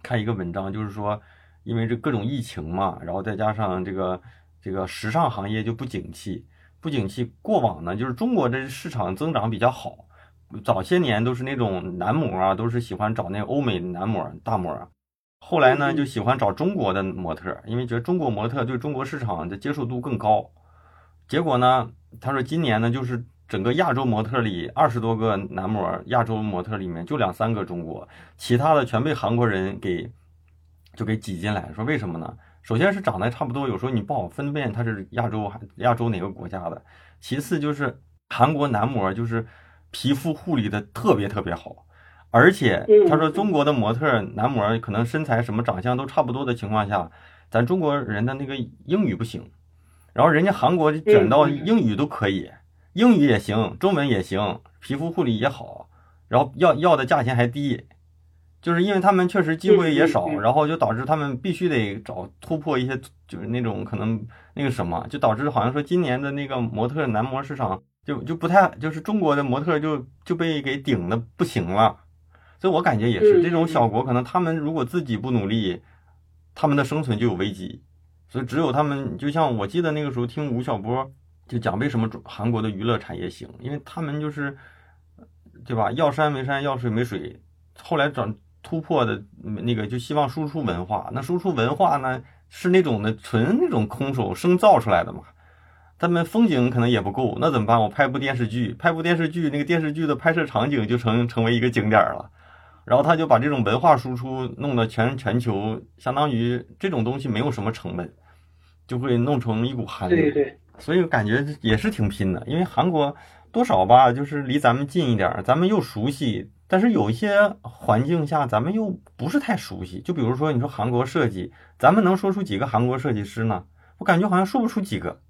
看一个文章，就是说。因为这各种疫情嘛，然后再加上这个这个时尚行业就不景气，不景气。过往呢，就是中国的市场增长比较好，早些年都是那种男模啊，都是喜欢找那欧美男模大模，后来呢就喜欢找中国的模特，因为觉得中国模特对中国市场的接受度更高。结果呢，他说今年呢，就是整个亚洲模特里二十多个男模，亚洲模特里面就两三个中国，其他的全被韩国人给。就给挤进来，说为什么呢？首先是长得差不多，有时候你不好分辨他是亚洲还亚洲哪个国家的。其次就是韩国男模就是皮肤护理的特别特别好，而且他说中国的模特男模可能身材什么长相都差不多的情况下，咱中国人的那个英语不行，然后人家韩国卷到英语都可以，英语也行，中文也行，皮肤护理也好，然后要要的价钱还低。就是因为他们确实机会也少，然后就导致他们必须得找突破一些，就是那种可能那个什么，就导致好像说今年的那个模特男模市场就就不太，就是中国的模特就就被给顶的不行了，所以我感觉也是这种小国，可能他们如果自己不努力，他们的生存就有危机，所以只有他们，就像我记得那个时候听吴晓波就讲为什么韩国的娱乐产业行，因为他们就是，对吧？要山没山，要水没水，后来转。突破的那个就希望输出文化，那输出文化呢是那种的纯那种空手生造出来的嘛？他们风景可能也不够，那怎么办？我拍部电视剧，拍部电视剧，那个电视剧的拍摄场景就成成为一个景点了。然后他就把这种文化输出弄得全全球，相当于这种东西没有什么成本，就会弄成一股寒流。对对。所以感觉也是挺拼的，因为韩国多少吧，就是离咱们近一点，咱们又熟悉。但是有一些环境下，咱们又不是太熟悉。就比如说，你说韩国设计，咱们能说出几个韩国设计师呢？我感觉好像说不出几个。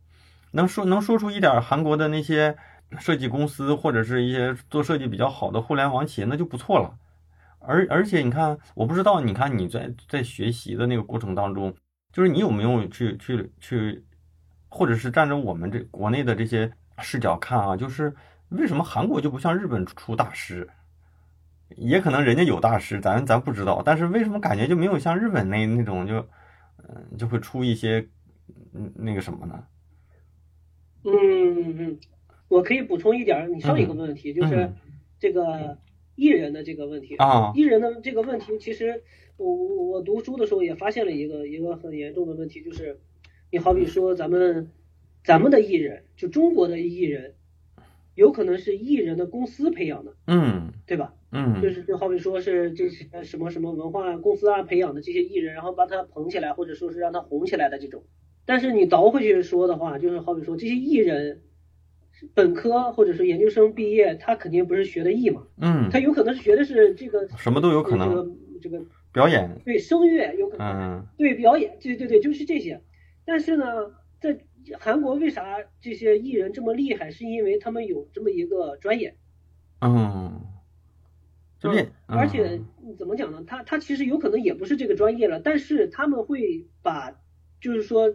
能说能说出一点韩国的那些设计公司，或者是一些做设计比较好的互联网企业，那就不错了。而而且你看，我不知道，你看你在在学习的那个过程当中，就是你有没有去去去，或者是站着我们这国内的这些视角看啊？就是为什么韩国就不像日本出大师？也可能人家有大师，咱咱不知道。但是为什么感觉就没有像日本那那种就，嗯，就会出一些，嗯，那个什么呢？嗯嗯，我可以补充一点，你上一个问题就是这个艺人的这个问题啊。艺人的这个问题，其实我我我读书的时候也发现了一个一个很严重的问题，就是你好比说咱们咱们的艺人，就中国的艺人。有可能是艺人的公司培养的，嗯，对吧？嗯，就是就好比说是这些什么什么文化公司啊培养的这些艺人，然后把他捧起来，或者说是让他红起来的这种。但是你倒回去说的话，就是好比说这些艺人，本科或者是研究生毕业，他肯定不是学的艺嘛，嗯，他有可能是学的是这个什么都有可能，这个这个表演，对声乐有可能，嗯，对表演，对对对，就是这些。但是呢，在韩国为啥这些艺人这么厉害？是因为他们有这么一个专业。嗯，嗯，而且怎么讲呢？他他其实有可能也不是这个专业了，但是他们会把，就是说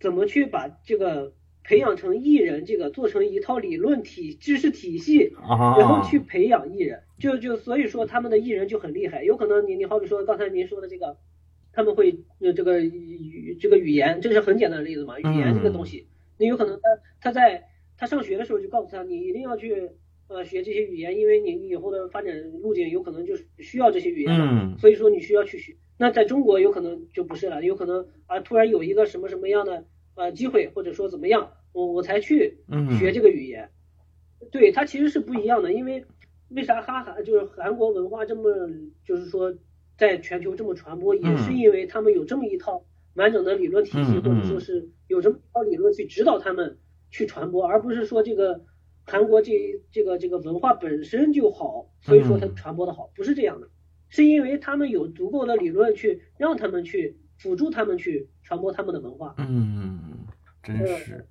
怎么去把这个培养成艺人，这个做成一套理论体知识体系，然后去培养艺人。就就所以说他们的艺人就很厉害。有可能你你好比说刚才您说的这个。他们会呃这个语这个语言，这个是很简单的例子嘛？语言这个东西，那有可能他他在他上学的时候就告诉他，你一定要去呃学这些语言，因为你以后的发展路径有可能就是需要这些语言所以说你需要去学。那在中国有可能就不是了，有可能啊突然有一个什么什么样的呃机会，或者说怎么样，我我才去嗯学这个语言。对，它其实是不一样的，因为为啥哈韩就是韩国文化这么就是说在全球这么传播，也是嗯因为他们有这么一套完整的理论体系，或者说是有这么一套理论去指导他们去传播，而不是说这个韩国这这个这个文化本身就好，所以说它嗯传播的好，不是这样的，是因为他们有足够的理论去让他们去辅助他们去传播他们的文化。嗯，真是。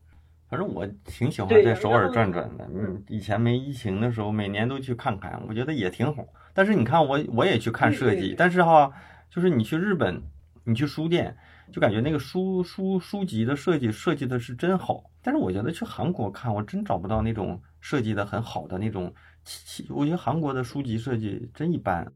反正我挺喜欢在首尔转转的。嗯，以前没疫情的时候，每年都去看看，我觉得也挺好。但是你看我，我也去看设计，但是哈，就是你去日本，你去书店，就感觉那个书书书籍的设计设计的是真好。但是我觉得去韩国看，我真找不到那种设计的很好的那种气。我觉得韩国的书籍设计真一般。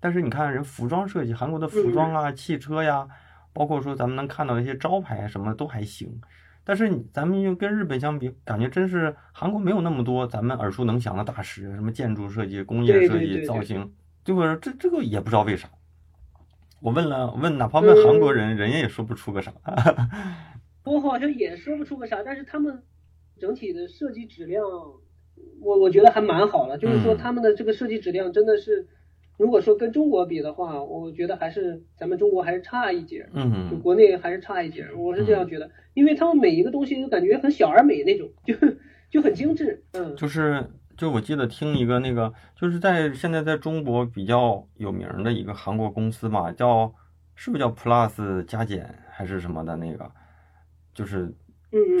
但是你看人服装设计，韩国的服装啊、汽车呀，包括说咱们能看到一些招牌什么都还行。但是你咱们又跟日本相比，感觉真是韩国没有那么多咱们耳熟能详的大师，什么建筑设计、工业设计、对对对对造型，就是这这个也不知道为啥。我问了问，哪怕问韩国人，人家也说不出个啥。我好像也说不出个啥，但是他们整体的设计质量，我我觉得还蛮好的。就是说嗯他们的这个设计质量真的是，如果说跟中国比的话，我觉得还是咱们中国还是差一截嗯，就嗯国内还是差一截儿。我是这样觉得，因为他们每一个东西都感觉很小而美那种，就就很精致。嗯，就是就我记得听一个那个，就是在现在在中国比较有名的一个韩国公司嘛，叫是不是叫 Plus 加减还是什么的那个，就是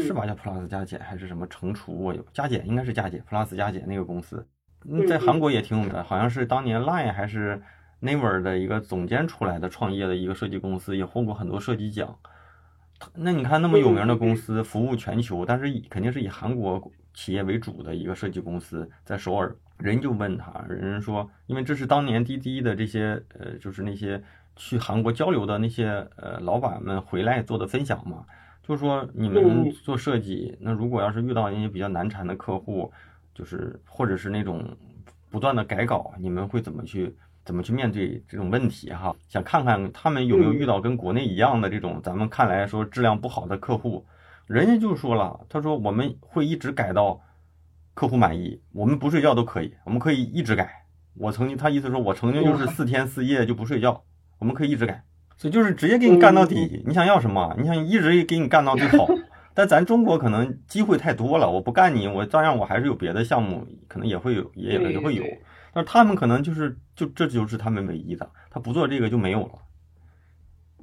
是吧？叫 Plus 加减还是什么乘除？我有加减应该是加减，Plus 加减那个公司，嗯在嗯韩国也挺有名的，好像是当年 Line 还是 Naver 的一个总监出来的创业的一个设计公司，也获过很多设计奖。那你看那么有名的公司，服务全球，但是以肯定是以韩国企业为主的一个设计公司，在首尔，人就问他，人说，因为这是当年滴滴的这些呃，就是那些去韩国交流的那些呃老板们回来做的分享嘛，就是说你们嗯做设计，那如果要是遇到一些比较难缠的客户，就是或者是那种不断的改稿，你们会怎么去怎么去面对这种问题哈？想看看他们有没有遇到跟国内一样的这种咱们看来说质量不好的客户，人家就说了，他说我们会一直改到客户满意，我们不睡觉都可以，我们可以一直改。我曾经他意思说我曾经就是四天四夜就不睡觉，我们可以一直改，所以就是直接给你干到底。你想要什么？你想一直给你干到底好。但咱中国可能机会太多了，我不干你，我照样我还是有别的项目，可能也会有，也对也会有。但是他们可能就是就这就是他们唯一的，他不做这个就没有了。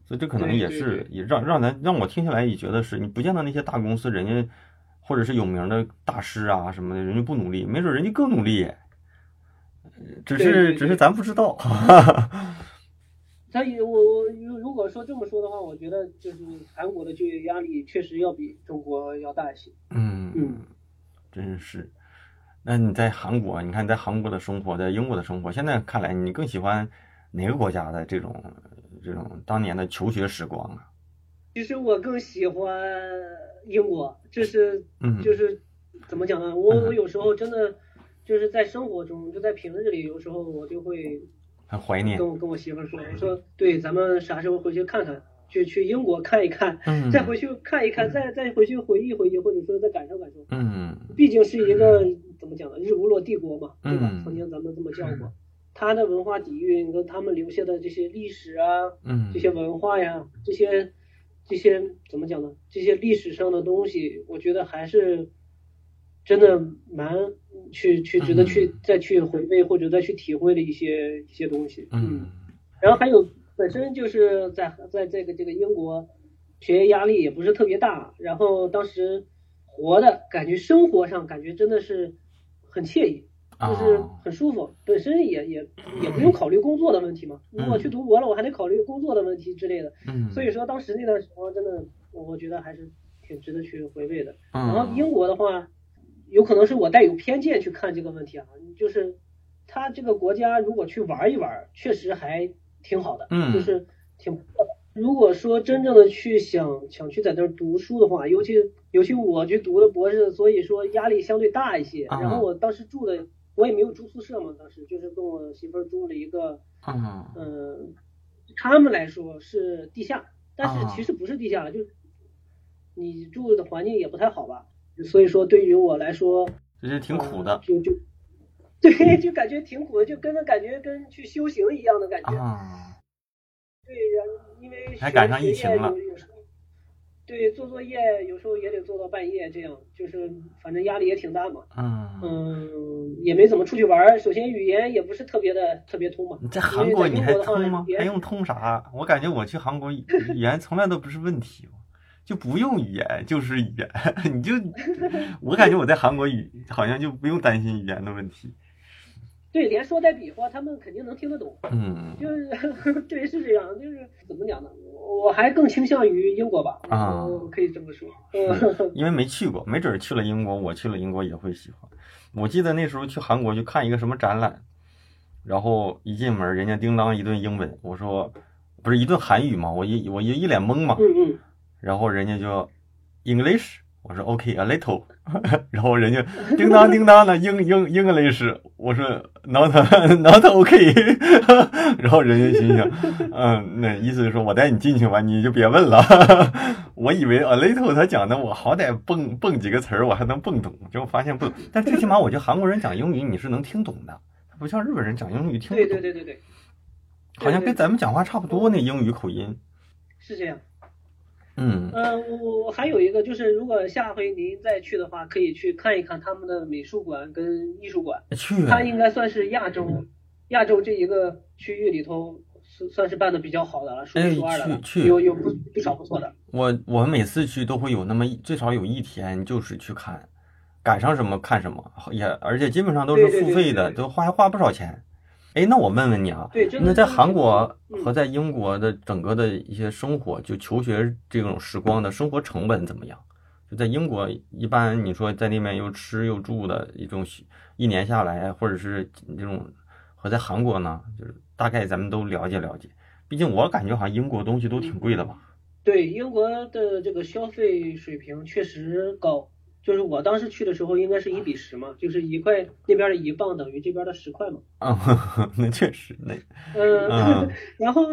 所以这可能也是也让让咱让我听下来也觉得是你不见得那些大公司人家或者是有名的大师啊什么的，人家不努力，没准人家更努力，呃只是只是咱不知道。他也我我如如果说这么说的话，我觉得就是韩国的就业压力确实要比中国要大一些。嗯嗯，真是。那你在韩国，你看你在韩国的生活，在英国的生活，现在看来你更喜欢哪个国家的这种这种当年的求学时光啊？其实我更喜欢英国，就是嗯，就是怎么讲呢？我嗯我有时候真的就是在生活中，就在平日里，有时候我就会很怀念跟。我跟我媳妇儿说，我说对，咱们啥时候回去看看，去去英国看一看，嗯，再回去看一看，再再回去回忆回忆，或者说再感受感受。嗯毕竟是一个怎么讲呢？日不落帝国嘛，对吧？嗯曾经咱们这么叫过。它的文化底蕴跟他们留下的这些历史啊，嗯这些文化呀，这些这些怎么讲呢？这些历史上的东西，我觉得还是真的蛮去去值得去再去回味或者再去体会的一些一些东西。嗯然后还有本身就是在在这个这个英国学业压力也不是特别大，然后当时活的感觉生活上感觉真的是很惬意。就是啊很舒服，本身也也也不用考虑工作的问题嘛。如果去读博了，我还得考虑工作的问题之类的。嗯，所以说当时那段时光真的，我觉得还是挺值得去回味的。然然后英国的话，有可能是我带有偏见去看这个问题啊，就是他这个国家如果去玩一玩，确实还挺好的，嗯就是挺不错的。如果说真正的去想想去在那儿读书的话，尤其尤其我去读的博士，所以说压力相对大一些。啊然后我当时住的，我也没有住宿舍嘛，当时就是跟我媳妇儿住了一个，嗯嗯、他们来说是地下，但啊是其实不是地下，就是你住的环境也不太好吧。所以说对于我来说，这是挺苦的呃就就对，就感觉挺苦的，就跟着感觉跟去修行一样的感觉。啊。对，然因为还赶上疫情了对，做作业有时候也得做到半夜，这样就是反正压力也挺大嘛。嗯，嗯，也没怎么出去玩儿。首先语言也不是特别的特别通嘛。你在韩国你还通吗？还用通啥？我感觉我去韩国语语言从来都不是问题，就不用语言就是语言，你就 我感觉我在韩国语好像就不用担心语言的问题。对，连说带比划，他们肯定能听得懂。嗯就是 对，是这样，就是怎么讲呢？我还更倾向于英国吧，啊可以这么说。嗯，因为没去过，没准儿去了英国，我去了英国也会喜欢。我记得那时候去韩国去看一个什么展览，然后一进门，人家叮当一顿英文，我说不是一顿韩语嘛，我一我一一脸懵嘛，嗯嗯，然后人家就 English，我说 OK a little，然后人家叮当叮当的英英 English，我说 not not OK，然后人家心想，嗯，那意思是说我带你进去吧，你就别问了。我以为 a little 他讲的我好歹蹦蹦几个词儿我还能蹦懂，结果发现不懂。但最起码我觉得韩国人讲英语你是能听懂的，他不像日本人讲英语听不懂，对对对对对，好像跟咱们讲话差不多那英语口音。是这样。嗯。呃，我我我还有一个就是，如果下回您再去的话，可以去看一看他们的美术馆跟艺术馆，去它应该算是亚洲亚洲这一个区域里头算算是办的比较好的了，数哎一数二的了，去去。有有不不少不错的。我我每次去都会有那么一最少有一天就是去看，赶上什么看什么，也而且基本上都是付费的，对。都花花不少钱。哎，那我问问你啊，对，那在韩国嗯和在英国的整个的一些生活，就求学这种时光的生活成本怎么样？就在英国，一般你说在那边又吃又住的一种，一年下来，或者是这种和在韩国呢，就是大概咱们都了解了解。毕竟我感觉好像英国东西都挺贵的吧？对英国的这个消费水平确实高，就是我当时去的时候应该是一比十嘛，就是一块那边的一磅等于这边的十块嘛。啊，那确实，那嗯，嗯 然后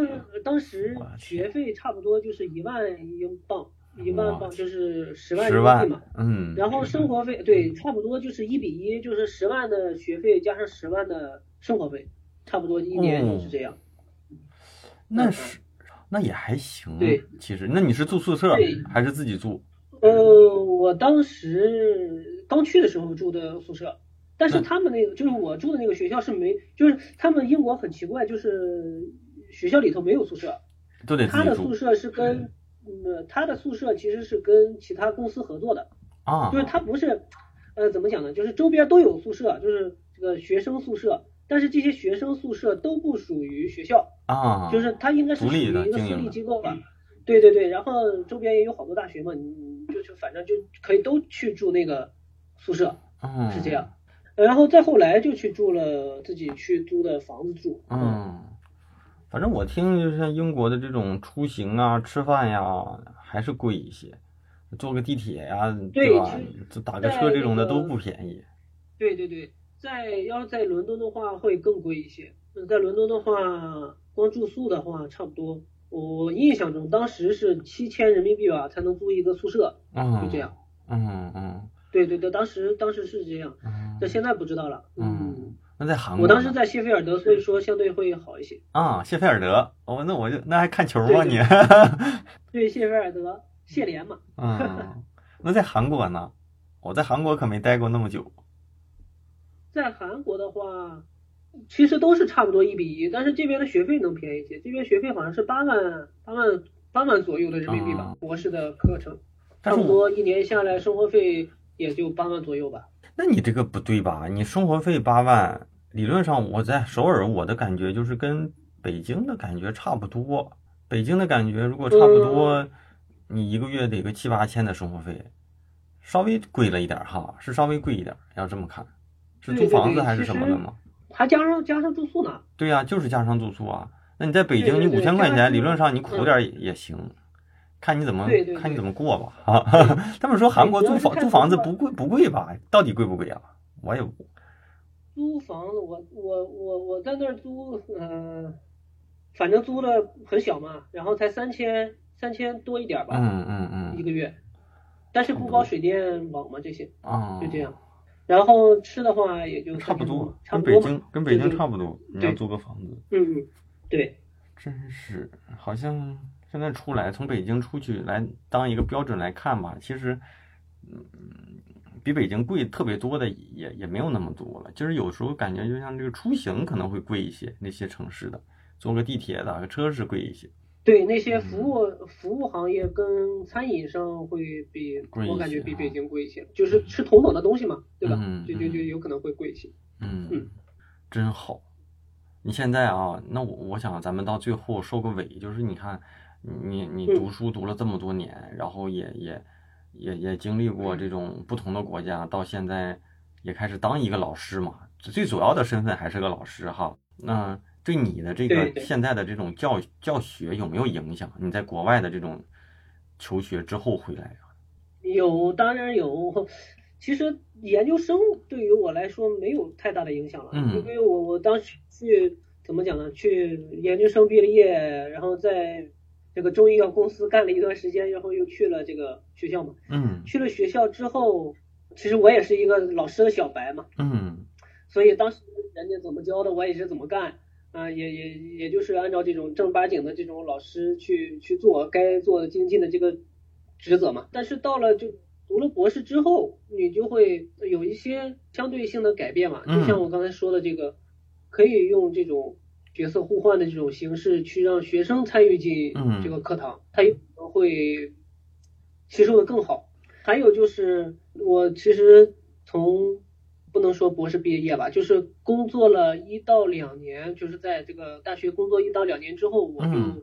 当时学费差不多就是一万英镑，一万镑就是十万十万人民币嘛。，嗯，然后生活费对，差不多就是一比一，就是十万的学费加上十万的生活费，差不多一年就是这样。那是那也还行。对，其实那你是住宿舍还是自己住？呃，我当时刚去的时候住的宿舍，但是嗯他们那个就是我住的那个学校是没，就是他们英国很奇怪，就是学校里头没有宿舍，都得他的宿舍是跟，嗯，他的宿舍其实是跟其他公司合作的，啊就是他不是，呃，怎么讲呢？就是周边都有宿舍，就是这个学生宿舍，但是这些学生宿舍都不属于学校，啊，就是它应该是属于一个私立机构吧。对对对，然后周边也有好多大学嘛，你你就就反正就可以都去住那个宿舍，嗯是这样。然后再后来就去住了自己去租的房子住。嗯，反正我听就是像英国的这种出行啊、吃饭呀，还是贵一些。坐个地铁呀，吧对其实？就打个车这种的都不便宜。对对对，在要是在伦敦的话会更贵一些。嗯在伦敦的话，光住宿的话，差不多，我印象中当时是七千人民币吧才能租一个宿舍，嗯，就这样。嗯嗯对对对，当时当时是这样，嗯但现在不知道了。嗯，那在韩国我，当时在谢菲尔德，所以说相对会好一些。啊，谢菲尔德，哦，那我就那还看球吗你？对，谢菲尔德、谢联嘛。嗯，那在韩国呢？我在韩国可没待过那么久。在韩国的话，其实都是差不多一比一，但是这边的学费能便宜一些，这边学费好像是八万八万八万左右的人民币吧啊，博士的课程，差不多一年下来生活费也就八万左右吧。那你这个不对吧？你生活费八万，理论上我在首尔，我的感觉就是跟北京的感觉差不多。北京的感觉如果差不多，你一个月得个七八千的生活费，稍微贵了一点儿哈，是稍微贵一点儿。要这么看，是租房子还是什么的吗？还加上加上住宿呢。对呀、就是加上住宿啊。那你在北京，你五千块钱，理论上你苦嗯点儿也也行，看你怎么对对对看你怎么过吧啊。他们说韩国租房租房子不贵不贵吧？到底贵不贵啊？我也不租房子，我我我我在那儿租，呃，反正租的很小嘛，然后才三千三千多一点儿吧，嗯嗯嗯一个月，但是不包水电网嘛这些，啊，就这样。然后吃的话也就差不多，差不多跟北京跟北京差不多。你要租个房子，嗯嗯，对，真是好像现在出来从北京出去来当一个标准来看吧，其实，嗯，比北京贵特别多的也也没有那么多了。就是有时候感觉就像这个出行可能会贵一些，那些城市的坐个地铁打个车是贵一些。对那些嗯服务服务行业跟餐饮上会比我感觉比北京贵一些，就是吃同等的东西嘛，对吧嗯？就就就嗯有可能会贵一些。嗯嗯，真好。你现在啊，那我我想咱们到最后收个尾，就是你看，你你嗯读书读了这么多年，然后也也也也经历过这种不同的国家，到现在也开始当一个老师嘛，最主要的身份还是个老师哈。那对你的这个现在的这种教教学有没有影响？你在国外的这种求学之后回来啊？有，当然有。其实研究生对于我来说没有太大的影响了，嗯因为我我当时去怎么讲呢？去研究生毕了业，然后在这个中医药公司干了一段时间，然后又去了这个学校嘛。嗯去了学校之后，其实我也是一个老师的小白嘛，嗯所以当时人家怎么教的，我也是怎么干。啊，也也也就是按照这种正儿八经的这种老师去去做该做的精进的这个职责嘛。但是到了就读了博士之后，你就会有一些相对性的改变嘛。嗯就像我刚才说的这个，可以用这种角色互换的这种形式去让学生参与进嗯这个课堂，他有可能会吸收的更好。还有就是我其实从不能说博士毕业吧，就是工作了一到两年，就是在这个大学工作一到两年之后，我就、嗯。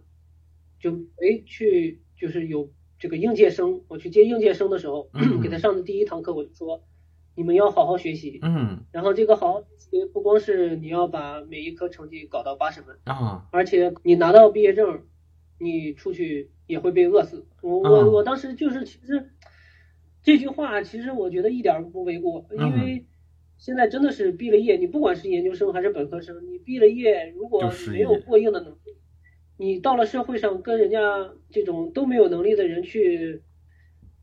就哎去，就是有这个应届生，我去接应届生的时候，嗯。给他上的第一堂课我就说，你们要好好学习，嗯。然后这个好好学习不光是你要把每一科成绩搞到八十分，啊。而且你拿到毕业证，你出去也会被饿死。我我嗯我当时就是其实这句话，其实我觉得一点儿不为过，因嗯。为现在真的是毕了业，你不管是研究生还是本科生，你毕了业，如果没有过硬的能力，你到了社会上跟人家这种都没有能力的人去。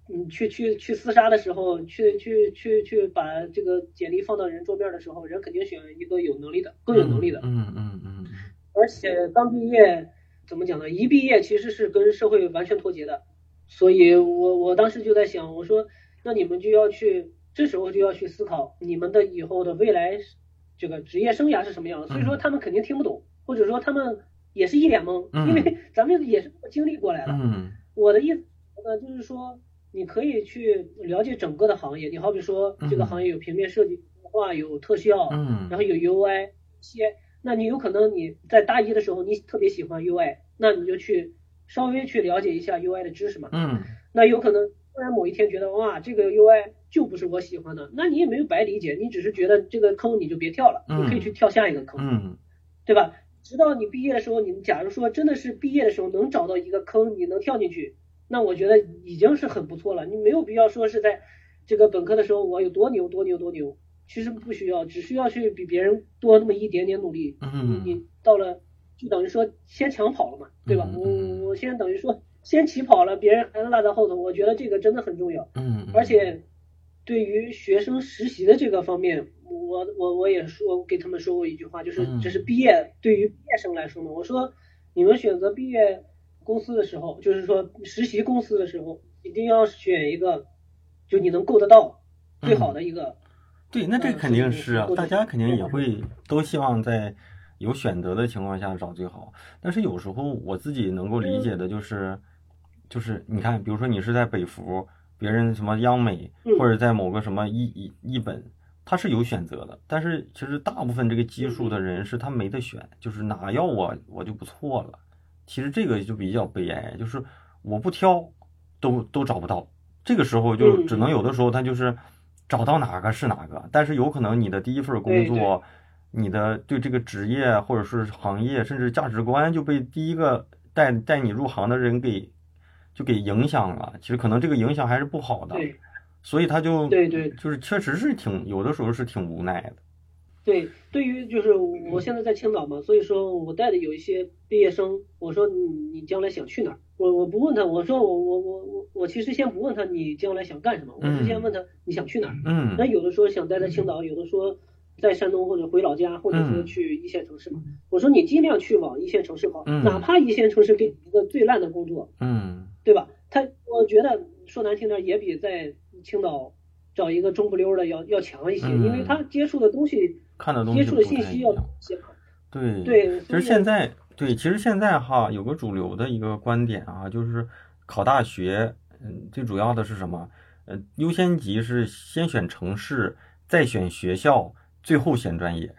嗯，去去去厮杀的时候，去去去去把这个简历放到人桌面的时候，人肯定选一个有能力的，更有能力的。嗯嗯嗯嗯而且刚毕业，怎么讲呢？一毕业其实是跟社会完全脱节的，所以我我当时就在想，我说那你们就要去，这时候就要去思考你们的以后的未来这个职业生涯是什么样的。所以说他们肯定听不懂，或者说他们也是一脸懵，嗯因为咱们也是经历过来了。嗯我的意思呢，就是说你可以去了解整个的行业，你好比说这个嗯行业有平面设计、动画、有特效，嗯然后有 UI 些，那你有可能你在大一的时候你特别喜欢 UI，那你就去稍微去了解一下 UI 的知识嘛。嗯那有可能突然某一天觉得哇，这个 UI 就不是我喜欢的，那你也没有白理解，你只是觉得这个坑你就别跳了，嗯你可以去跳下一个坑，嗯对吧？直到你毕业的时候，你假如说真的是毕业的时候能找到一个坑，你能跳进去，那我觉得已经是很不错了。你没有必要说是在这个本科的时候我有多牛多牛多牛，其实不需要，只需要去比别人多那么一点点努力，嗯你你到了就等于说先抢跑了嘛，对吧？嗯我我先等于说先起跑了，别人还落在后头，我觉得这个真的很重要。嗯，而且对于学生实习的这个方面，我我我也说给他们说过一句话，就是嗯这是毕业对于毕业生来说嘛，我说你们选择毕业公司的时候，就是说实习公司的时候，一定要选一个就你能够得到最好的一个。对，那这嗯肯定是啊大家肯定也会都希望在有选择的情况下找最好。但是有时候我自己能够理解的就是，就是你看，比如说你是在北服，别人什么央美嗯或者在某个什么一一一本，他是有选择的。但是其实大部分这个基数的人是他没得选，就是哪要我我就不错了。其实这个就比较悲哀，就是我不挑都都找不到。这个时候就嗯只能有的时候他就是找到哪个是哪个，但是有可能你的第一份工作，你的对这个职业或者是行业，甚至价值观就被第一个带带你入行的人给就给影响了。其实可能这个影响还是不好的，对，所以他就对对，就是确实是挺有的时候是挺无奈的。对，对于就是我现在在青岛嘛，所以说我带的有一些毕业生，我说你你将来想去哪儿？我我不问他，我说我我我我我其实先不问他你将来想干什么，我是先问他你想去哪儿。嗯，那有的说想待在青岛，有的说在山东或者回老家，或者说去一线城市嘛。我说你尽量去往一线城市跑，哪怕一线城市给你一个最烂的工作，嗯，对吧？他我觉得说难听点也比在青岛找一个中不溜的要要强一些，因为他接触的东西。看的东西接触的信息要多对对，其实现在对，其实现在哈有个主流的一个观点啊，就是考大学，嗯，最主要的是什么？呃，优先级是先选城市，再选学校，最后选专业。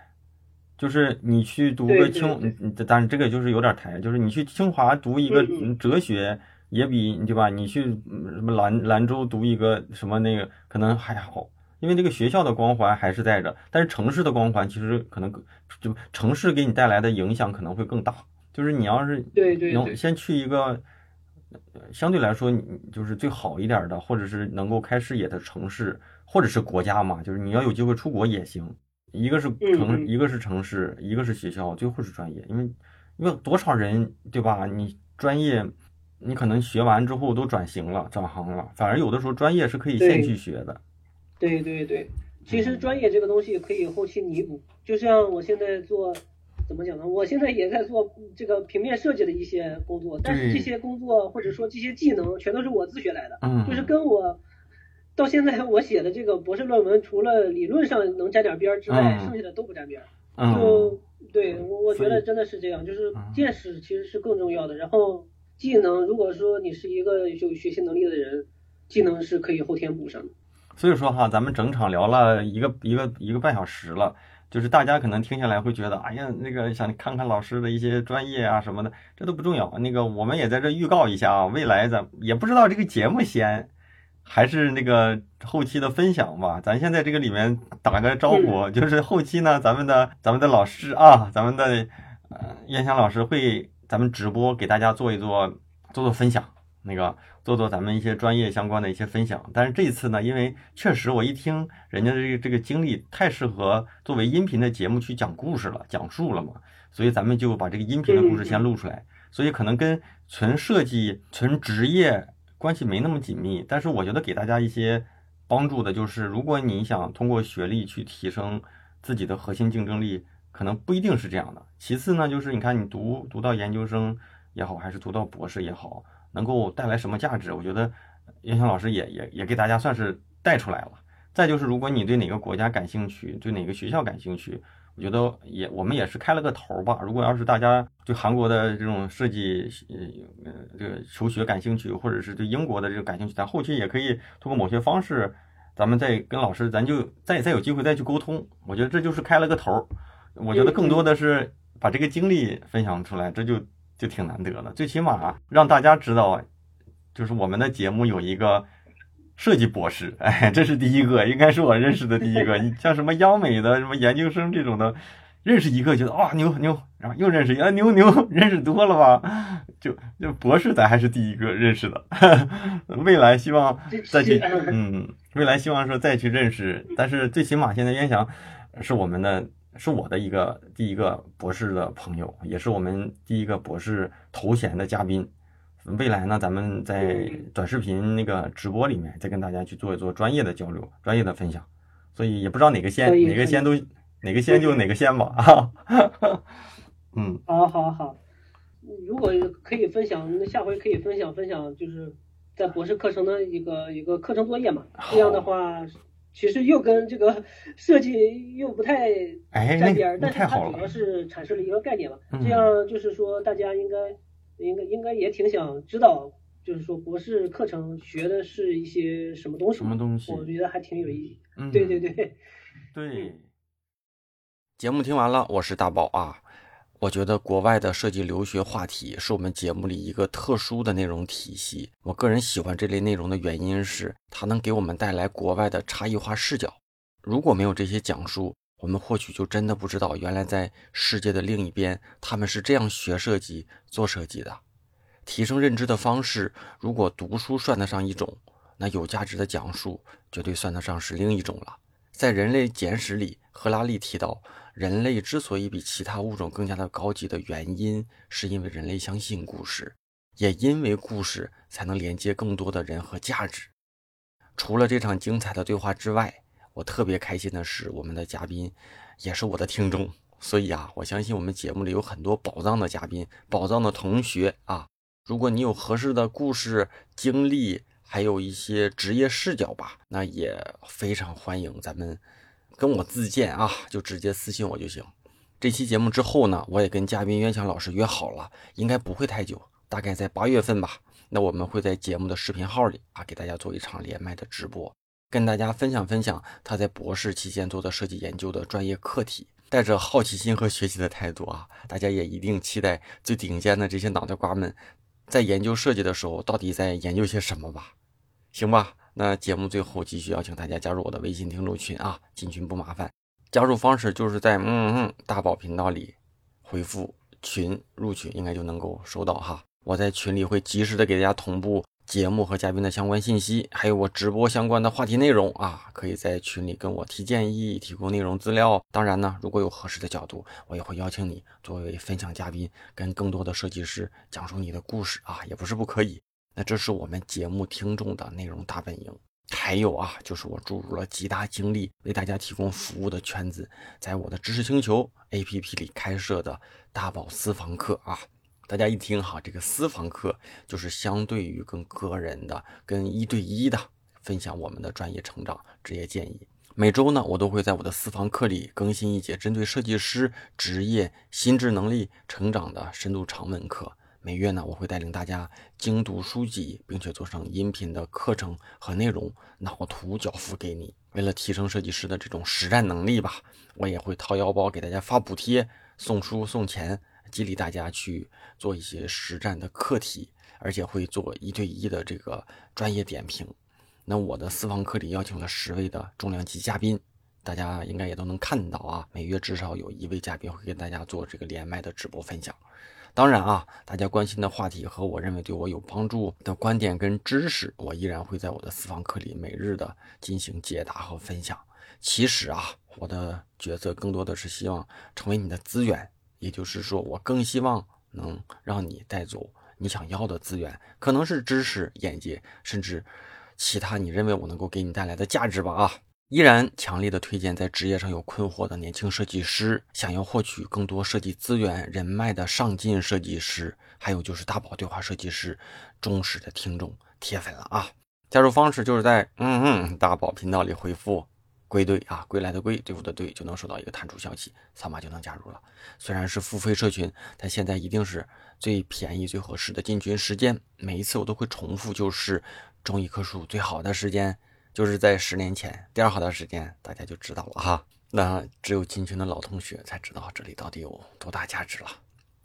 就是你去读个清，嗯，但是这个就是有点抬，就是你去清华读一个哲学，也比对吧？你去什么兰兰州读一个什么那个可能还好。因为这个学校的光环还是在这，但是城市的光环其实可能就城市给你带来的影响可能会更大。就是你要是能先去一个相对来说你就是最好一点的，或者是能够开视野的城市，或者是国家嘛，就是你要有机会出国也行。一个是城，一个是城市，一个是学校，最后是专业。因为因为多少人对吧？你专业你可能学完之后都转型了，转行了，反而有的时候专业是可以先去学的。对对对，其实专业这个东西可以后期弥补。就像我现在做，怎么讲呢？我现在也在做这个平面设计的一些工作，但是这些工作或者说这些技能全都是我自学来的，就是跟我到现在我写的这个博士论文，除了理论上能沾点边儿之外，剩下的都不沾边儿。就对我我觉得真的是这样，就是见识其实是更重要的。然后技能，如果说你是一个有学习能力的人，技能是可以后天补上的。所以说哈，咱们整场聊了一个一个一个半小时了，就是大家可能听下来会觉得，哎呀，那个想看看老师的一些专业啊什么的，这都不重要。那个我们也在这预告一下啊，未来咱也不知道这个节目先还是那个后期的分享吧。咱先在这个里面打个招呼，就是后期呢，咱们的咱们的老师啊，咱们的呃燕翔老师会咱们直播给大家做一做做做分享，那个。做做咱们一些专业相关的一些分享，但是这次呢，因为确实我一听人家的这个这个经历太适合作为音频的节目去讲故事了、讲述了嘛，所以咱们就把这个音频的故事先录出来。所以可能跟纯设计、纯职业关系没那么紧密，但是我觉得给大家一些帮助的就是，如果你想通过学历去提升自己的核心竞争力，可能不一定是这样的。其次呢，就是你看你读读到研究生也好，还是读到博士也好。能够带来什么价值？我觉得燕翔老师也也也给大家算是带出来了。再就是，如果你对哪个国家感兴趣，对哪个学校感兴趣，我觉得也我们也是开了个头吧。如果要是大家对韩国的这种设计呃这个求学感兴趣，或者是对英国的这个感兴趣，咱后期也可以通过某些方式，咱们再跟老师，咱就再再有机会再去沟通。我觉得这就是开了个头儿。我觉得更多的是把这个经历分享出来，这就。就挺难得的，最起码让大家知道，就是我们的节目有一个设计博士，哎，这是第一个，应该是我认识的第一个。你像什么央美的什么研究生这种的，认识一个觉得啊牛牛，然后又认识一个牛牛，认识多了吧？就就博士咱还是第一个认识的，未来希望再去，嗯，未来希望说再去认识，但是最起码现在燕翔是我们的。是我的一个第一个博士的朋友，也是我们第一个博士头衔的嘉宾。未来呢，咱们在短视频那个直播里面再跟大家去做一做专业的交流、专业的分享。所以也不知道哪个先，哪个先都哪个先就哪个先吧。哈，嗯，好，好，好。如果可以分享，那下回可以分享分享，就是在博士课程的一个一个课程作业嘛。这样的话。其实又跟这个设计又不太沾边儿，但是它主要是阐释了一个概念嘛。这样就是说，大家应该应该应该也挺想知道，就是说博士课程学的是一些什么东西。什么东西？我觉得还挺有意义。嗯，对对对，对。节目听完了，我是大宝啊。我觉得国外的设计留学话题是我们节目里一个特殊的内容体系。我个人喜欢这类内容的原因是，它能给我们带来国外的差异化视角。如果没有这些讲述，我们或许就真的不知道，原来在世界的另一边，他们是这样学设计、做设计的。提升认知的方式，如果读书算得上一种，那有价值的讲述绝对算得上是另一种了。在《人类简史》里，赫拉利提到，人类之所以比其他物种更加的高级的原因，是因为人类相信故事，也因为故事才能连接更多的人和价值。除了这场精彩的对话之外，我特别开心的是，我们的嘉宾也是我的听众，所以啊，我相信我们节目里有很多宝藏的嘉宾、宝藏的同学啊。如果你有合适的故事经历，还有一些职业视角吧，那也非常欢迎咱们跟我自荐啊，就直接私信我就行。这期节目之后呢，我也跟嘉宾渊强老师约好了，应该不会太久，大概在八月份吧。那我们会在节目的视频号里啊，给大家做一场连麦的直播，跟大家分享分享他在博士期间做的设计研究的专业课题，带着好奇心和学习的态度啊，大家也一定期待最顶尖的这些脑袋瓜们。在研究设计的时候，到底在研究些什么吧？行吧，那节目最后继续邀请大家加入我的微信听众群啊，进群不麻烦，加入方式就是在嗯嗯大宝频道里回复群入群，应该就能够收到哈。我在群里会及时的给大家同步。节目和嘉宾的相关信息，还有我直播相关的话题内容啊，可以在群里跟我提建议、提供内容资料。当然呢，如果有合适的角度，我也会邀请你作为分享嘉宾，跟更多的设计师讲述你的故事啊，也不是不可以。那这是我们节目听众的内容大本营。还有啊，就是我注入了极大精力为大家提供服务的圈子，在我的知识星球 APP 里开设的大宝私房课啊。大家一听哈，这个私房课就是相对于跟个人的、跟一对一的分享我们的专业成长、职业建议。每周呢，我都会在我的私房课里更新一节针对设计师职业、心智能力成长的深度长文课。每月呢，我会带领大家精读书籍，并且做成音频的课程和内容脑图交付给你。为了提升设计师的这种实战能力吧，我也会掏腰包给大家发补贴、送书送钱。激励大家去做一些实战的课题，而且会做一对一的这个专业点评。那我的私房课里邀请了十位的重量级嘉宾，大家应该也都能看到啊。每月至少有一位嘉宾会跟大家做这个连麦的直播分享。当然啊，大家关心的话题和我认为对我有帮助的观点跟知识，我依然会在我的私房课里每日的进行解答和分享。其实啊，我的角色更多的是希望成为你的资源。也就是说，我更希望能让你带走你想要的资源，可能是知识、眼界，甚至其他你认为我能够给你带来的价值吧。啊，依然强烈的推荐在职业上有困惑的年轻设计师，想要获取更多设计资源、人脉的上进设计师，还有就是大宝对话设计师忠实的听众、铁粉了啊！加入方式就是在嗯嗯大宝频道里回复。归队啊，归来的归，队伍的队，就能收到一个弹出消息，扫码就能加入了。虽然是付费社群，但现在一定是最便宜、最合适的进群时间。每一次我都会重复，就是种一棵树最好的时间，就是在十年前。第二好的时间，大家就知道了哈。那只有进群的老同学才知道这里到底有多大价值了。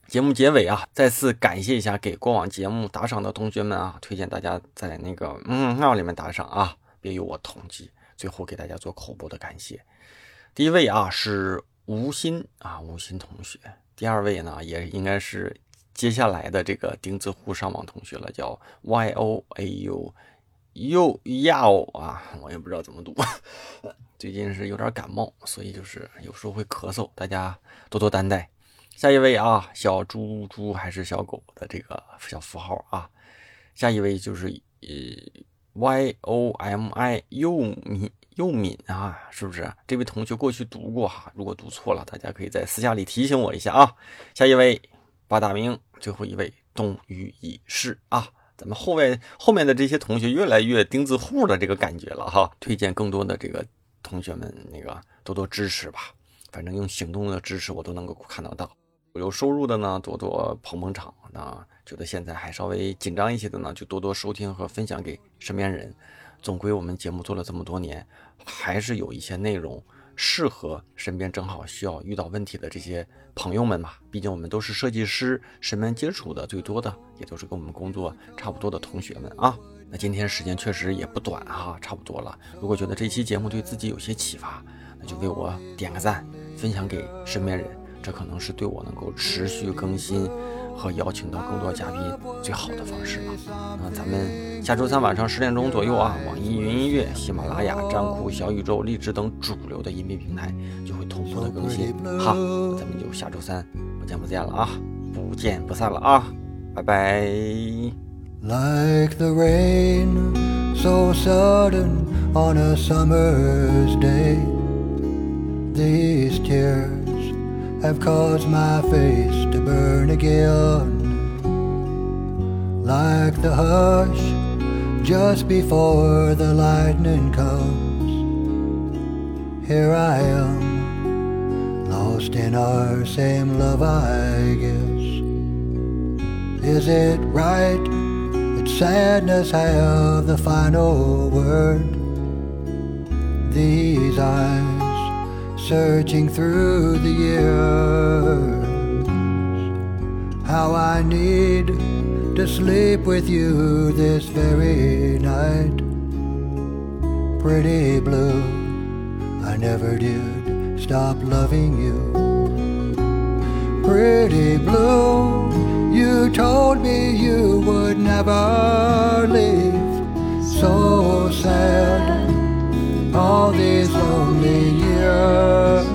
节目结尾啊，再次感谢一下给过往节目打赏的同学们啊，推荐大家在那个嗯号里面打赏啊，别由我统计。最后给大家做口播的感谢，第一位啊是吴昕啊，吴昕同学。第二位呢也应该是接下来的这个钉子户上网同学了，叫 Y O A U 又要啊，我也不知道怎么读。最近是有点感冒，所以就是有时候会咳嗽，大家多多担待。下一位啊，小猪猪还是小狗的这个小符号啊。下一位就是呃。y o m i 又敏又敏啊，是不是？这位同学过去读过哈，如果读错了，大家可以在私下里提醒我一下啊。下一位八大名，最后一位冬雨已逝啊。咱们后面后面的这些同学越来越钉子户的这个感觉了哈。推荐更多的这个同学们那个多多支持吧，反正用行动的支持我都能够看得到。有收入的呢，多多捧捧场；那觉得现在还稍微紧张一些的呢，就多多收听和分享给身边人。总归我们节目做了这么多年，还是有一些内容适合身边正好需要遇到问题的这些朋友们嘛。毕竟我们都是设计师，身边接触的最多的也都是跟我们工作差不多的同学们啊。那今天时间确实也不短哈，差不多了。如果觉得这期节目对自己有些启发，那就为我点个赞，分享给身边人，这可能是对我能够持续更新和邀请到更多嘉宾最好的方式了。那咱们下周三晚上十点钟左右啊，网易云音乐、喜马拉雅、站酷、小宇宙、荔枝等主流的音频平台就会同步的更新。哈，咱们就下周三不见不见了啊，不见不散了啊，拜拜。Like the rain, so sudden on a summer's day. These tears have caused my face to burn again. Like the hush just before the lightning comes. Here I am, lost in our same love, I guess. Is it right? That sadness have the final word. These eyes searching through the years. How I need to sleep with you this very night. Pretty blue, I never did stop loving you. Pretty blue, you told me you would never leave. So sad, all these lonely years.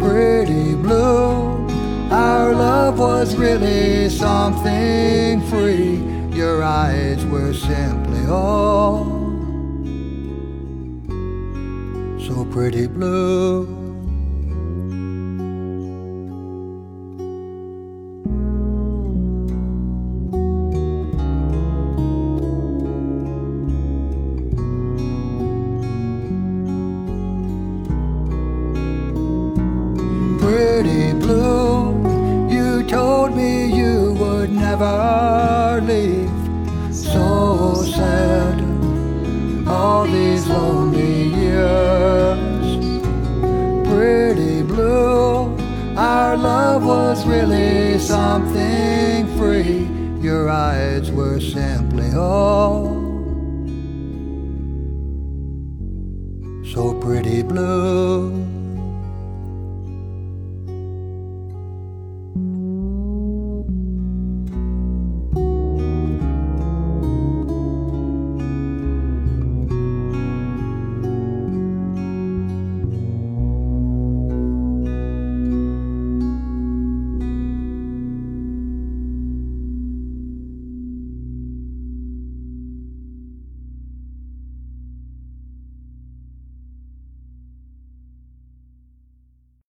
Pretty blue, our love was really something free. Your eyes were simply all so pretty blue.